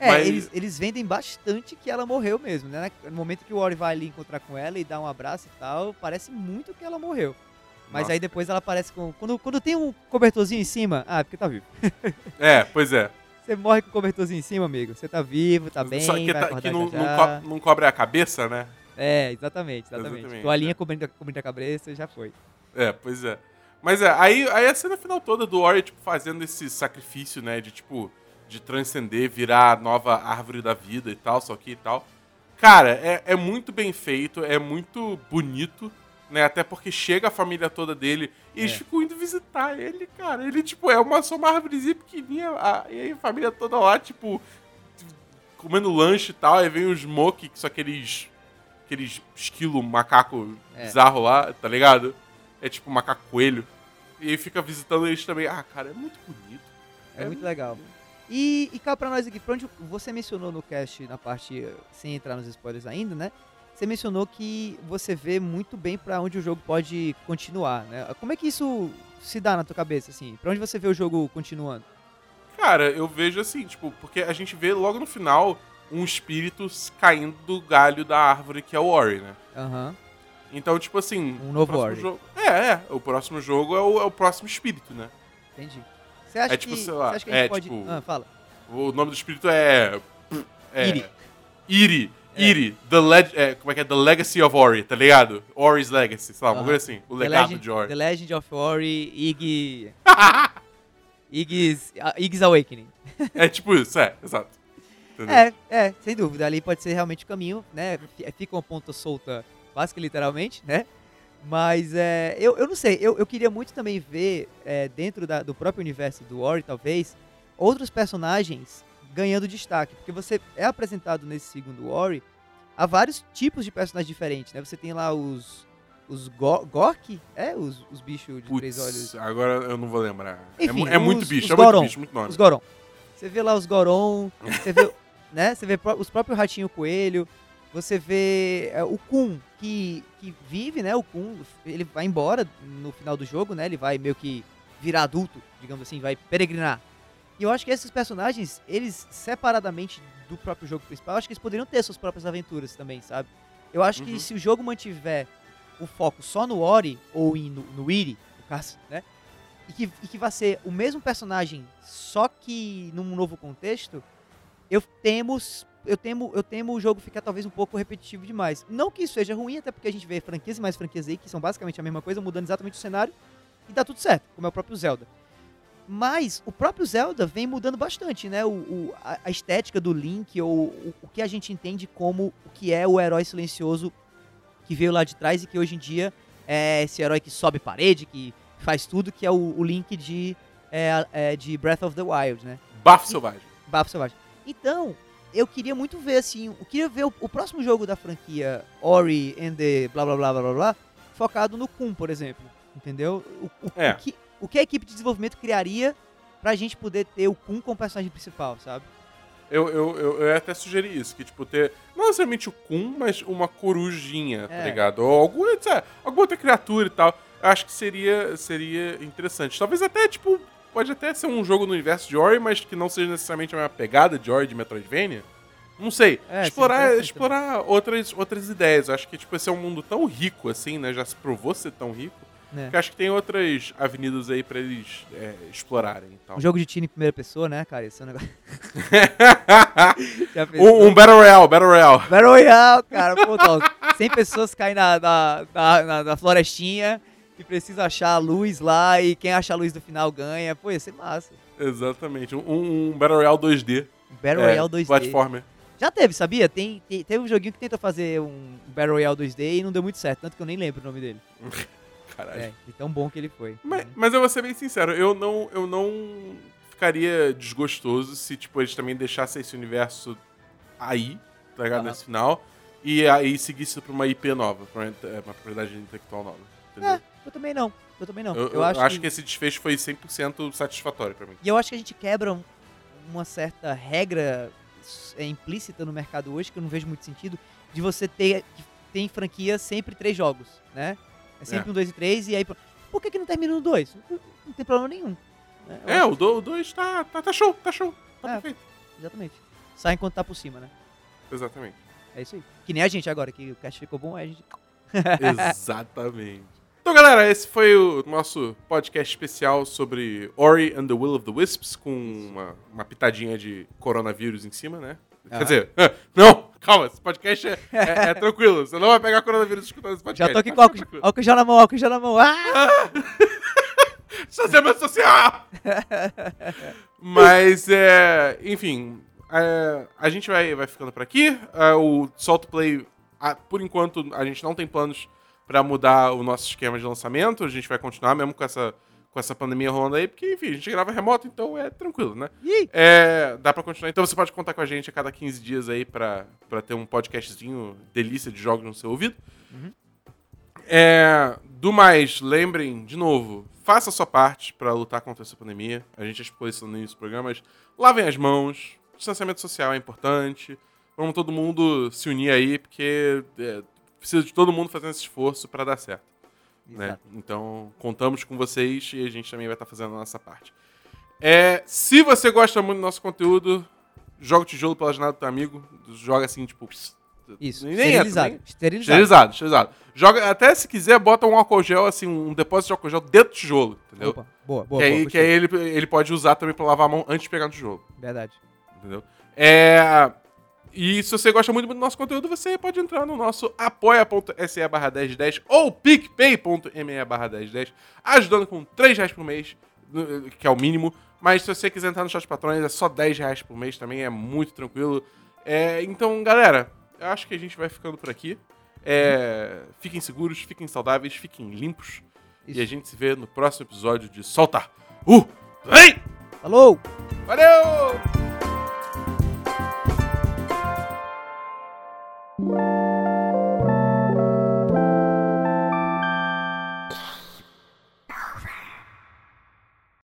É, Mas- eles, eles vendem bastante que ela morreu mesmo, né? No momento que o Ori vai ali encontrar com ela e dar um abraço e tal, parece muito que ela morreu. Mas Nossa. aí depois ela aparece com. Quando, quando tem um cobertorzinho em cima, ah, porque tá vivo. É, pois é. Você morre com o cobertorzinho em cima, amigo. Você tá vivo, tá bem, Só que, tá- que não, já não, já. não cobre a cabeça, né? É, exatamente, exatamente. Exatamente, Toalhinha é. cobrindo, a- cobrindo a cabeça já foi. É, pois é. Mas é, aí, aí a cena final toda do Ori, tipo, fazendo esse sacrifício, né? De, tipo, de transcender, virar a nova árvore da vida e tal, só que e tal. Cara, é, é muito bem feito, é muito bonito, né? Até porque chega a família toda dele e eles É. ficam indo visitar ele, cara. Ele, tipo, é uma, só uma árvorezinha pequenininha, a- e aí a família toda lá, tipo, comendo lanche e tal, aí vem o Smoke, que são aqueles, aqueles esquilo macaco É. bizarro lá, tá ligado? É tipo um macaco coelho. E aí fica visitando eles também. Ah, cara, é muito bonito. É, muito legal. E, e cá pra nós aqui, pra onde você mencionou no cast, na parte, sem entrar nos spoilers ainda, né? Você mencionou que você vê muito bem pra onde o jogo pode continuar, né? Como é que isso se dá na tua cabeça, assim? Pra onde você vê o jogo continuando? Cara, eu vejo assim, tipo, porque a gente vê logo no final um espírito caindo do galho da árvore que é o Ori, né? Aham. Então, tipo assim. Um novo Ori. jogo- É, é. O próximo jogo é o, é o próximo espírito, né? Entendi. Você acha É tipo, que, sei lá, você acha que a gente é pode... tipo- Ah, fala. O nome do espírito é. é Iri. Iri. É. Iri. The leg é, como é que é? The Legacy of Ori, tá ligado? Ori's Legacy, sei lá, uma coisa assim. O legado Legend, de Ori. The Legend of Ori, Ig... Ig's, ah, Ig's Awakening. É tipo isso, é, exato. Entendeu? É, é, sem dúvida. Ali pode ser realmente o caminho, né? Fica uma ponta solta, básica e literalmente, né? Mas é, eu, eu não sei, eu, eu queria muito também ver, é, dentro da- do próprio universo do Ori, talvez, outros personagens ganhando destaque. Porque você é apresentado nesse segundo Ori a vários tipos de personagens diferentes, né? Você tem lá os. Os Go- Gork? É, os, os bichos de três olhos. Agora eu não vou lembrar. é, Enfim, é muito os- bicho, os é muito Goron. bicho, muito nome. Os Goron. Você vê lá os Goron, você vê, né? Você vê os próprios ratinho coelho, você vê é, o Kun que, que vive, né? O Kun, ele vai embora no final do jogo, né? Ele vai meio que virar adulto, digamos assim, vai peregrinar. E eu acho que esses personagens, eles separadamente do próprio jogo principal, eu acho que eles poderiam ter suas próprias aventuras também, sabe? Eu acho que Uhum. se o jogo mantiver o foco só no Ori ou em, no, no Iri, no caso, né? E que, e que vai ser o mesmo personagem, só que num novo contexto, eu temos. Eu temo, eu temo o jogo ficar talvez um pouco repetitivo demais. Não que isso seja ruim, até porque a gente vê franquias e mais franquias aí que são basicamente a mesma coisa, mudando exatamente o cenário e dá tudo certo, como é o próprio Zelda. Mas o próprio Zelda vem mudando bastante, né? O, o- a, estética do Link, ou o, o que a gente entende como o que é o herói silencioso que veio lá de trás e que hoje em dia é esse herói que sobe parede, que faz tudo, que é o, o Link de, é, é, de Breath of the Wild, né? Bafo selvagem. Bafo Selvagem. Então, eu queria muito ver, assim, eu queria ver o, o próximo jogo da franquia Ori and the blá blá blá blá blá blá, focado no Kun, por exemplo. Entendeu? O, o- É. o que, o que a equipe de desenvolvimento criaria pra gente poder ter o Kun como personagem principal, sabe? Eu, eu, eu, eu até sugeri isso, que, tipo, ter não necessariamente o Kun, mas uma corujinha, tá É. ligado? Ou alguma, alguma outra criatura e tal. Eu acho que seria, seria interessante. Talvez até, tipo, pode até ser um jogo no universo de Ori, mas que não seja necessariamente a mesma pegada de Ori de Metroidvania. Não sei. É, explorar explorar outras, outras ideias. Eu acho que, tipo, esse é um mundo tão rico, assim, né? Já se provou ser tão rico. Né? Que eu acho que tem outras avenidas aí pra eles é, explorarem e tal. Um jogo de tiro em primeira pessoa, né, cara? Esse é um negócio. Um, um Battle Royale, Battle Royale. Battle Royale, cara. Pô, tá, 100 pessoas caem na, na, na, na- na florestinha e precisa achar a luz lá e quem acha a luz do final ganha. Pô, ia ser massa. Exatamente. Um, um Battle Royale 2D. Battle É, Royale 2D. Platformer. Já teve, sabia? Tem, tem- teve um joguinho que tentou fazer um Battle Royale 2D e não deu muito certo, tanto que eu nem lembro o nome dele. Caralho. É, de tão bom que ele foi. Mas, mas eu vou ser bem sincero, eu não, eu não ficaria desgostoso se, tipo, eles também deixassem esse universo aí, tá ligado? Aham. Nesse final. e aí seguisse pra uma IP nova, pra uma, é, uma propriedade intelectual nova. Entendeu? É, eu também não. Eu também não. Eu, eu acho, que... esse desfecho foi 100% satisfatório pra mim. E eu acho que a gente quebra um- uma certa regra é, implícita no mercado hoje, que eu não vejo muito sentido, de você ter que tem franquia sempre três jogos, né? É sempre É. um, dois e três, e aí. Por que, que não termina no dois? Não, não tem problema nenhum. né? É, acho- o 2 tá, tá, tá show, tá show. Tá É. perfeito. Exatamente. Sai enquanto tá por cima, né? Exatamente. É isso aí. Que nem a gente agora, que o cast ficou bom, a gente. Exatamente. Então, galera, esse foi o nosso podcast especial sobre Ori and the Will of the Wisps, com uma, uma pitadinha de coronavírus em cima, né? Ah. Quer dizer, não, calma, esse podcast é, é- é tranquilo, você não vai pegar coronavírus escutando esse podcast. Já tô aqui tá com álcool, álcool já na mão, álcool já na mão. Ah! Distanciamento social! Mas, é, enfim, é, a gente vai, vai ficando por aqui. É, o Salt Play, a- por enquanto, a gente não tem planos pra mudar o nosso esquema de lançamento. A gente vai continuar mesmo com essa, com essa pandemia rolando aí, porque, enfim, a gente grava remoto, então é tranquilo, né? É, dá pra continuar. Então você pode contar com a gente a cada 15 dias aí pra, pra ter um podcastzinho delícia de jogos no seu ouvido. É, do mais, lembrem, de novo, faça a sua parte pra lutar contra essa pandemia. A gente expôs isso no início do programa, mas lavem as mãos, distanciamento social é importante. Vamos todo mundo se unir aí, porque é, precisa de todo mundo fazendo esse esforço pra dar certo. Né? Então, contamos com vocês e a gente também vai estar fazendo a nossa parte. É, se você gosta muito do nosso conteúdo, joga o tijolo pela janela do teu amigo. Joga assim, tipo. Isso. nem entra, Esterilizado. nem- Esterilizado. Esterilizado, esterilizado. Joga, até se quiser, bota um álcool gel, assim, um depósito de álcool gel dentro do tijolo, entendeu? Opa, boa, boa, que boa. aí, que aí ele, ele pode usar também pra lavar a mão antes de pegar no tijolo, Verdade. entendeu? É, e se você gosta muito do nosso conteúdo, você pode entrar no nosso apoia.se barra 1010 ou picpay.me barra 1010, ajudando com 3 reais por mês, que é o mínimo. Mas se você quiser entrar no chat patrões, é só 10 reais por mês também, é muito tranquilo. É, então, galera, eu acho que a gente vai ficando por aqui. É, fiquem seguros, fiquem saudáveis, fiquem limpos. Isso. E a gente se vê no próximo episódio de Solta. Uh! Vem! Falou! Valeu! thank you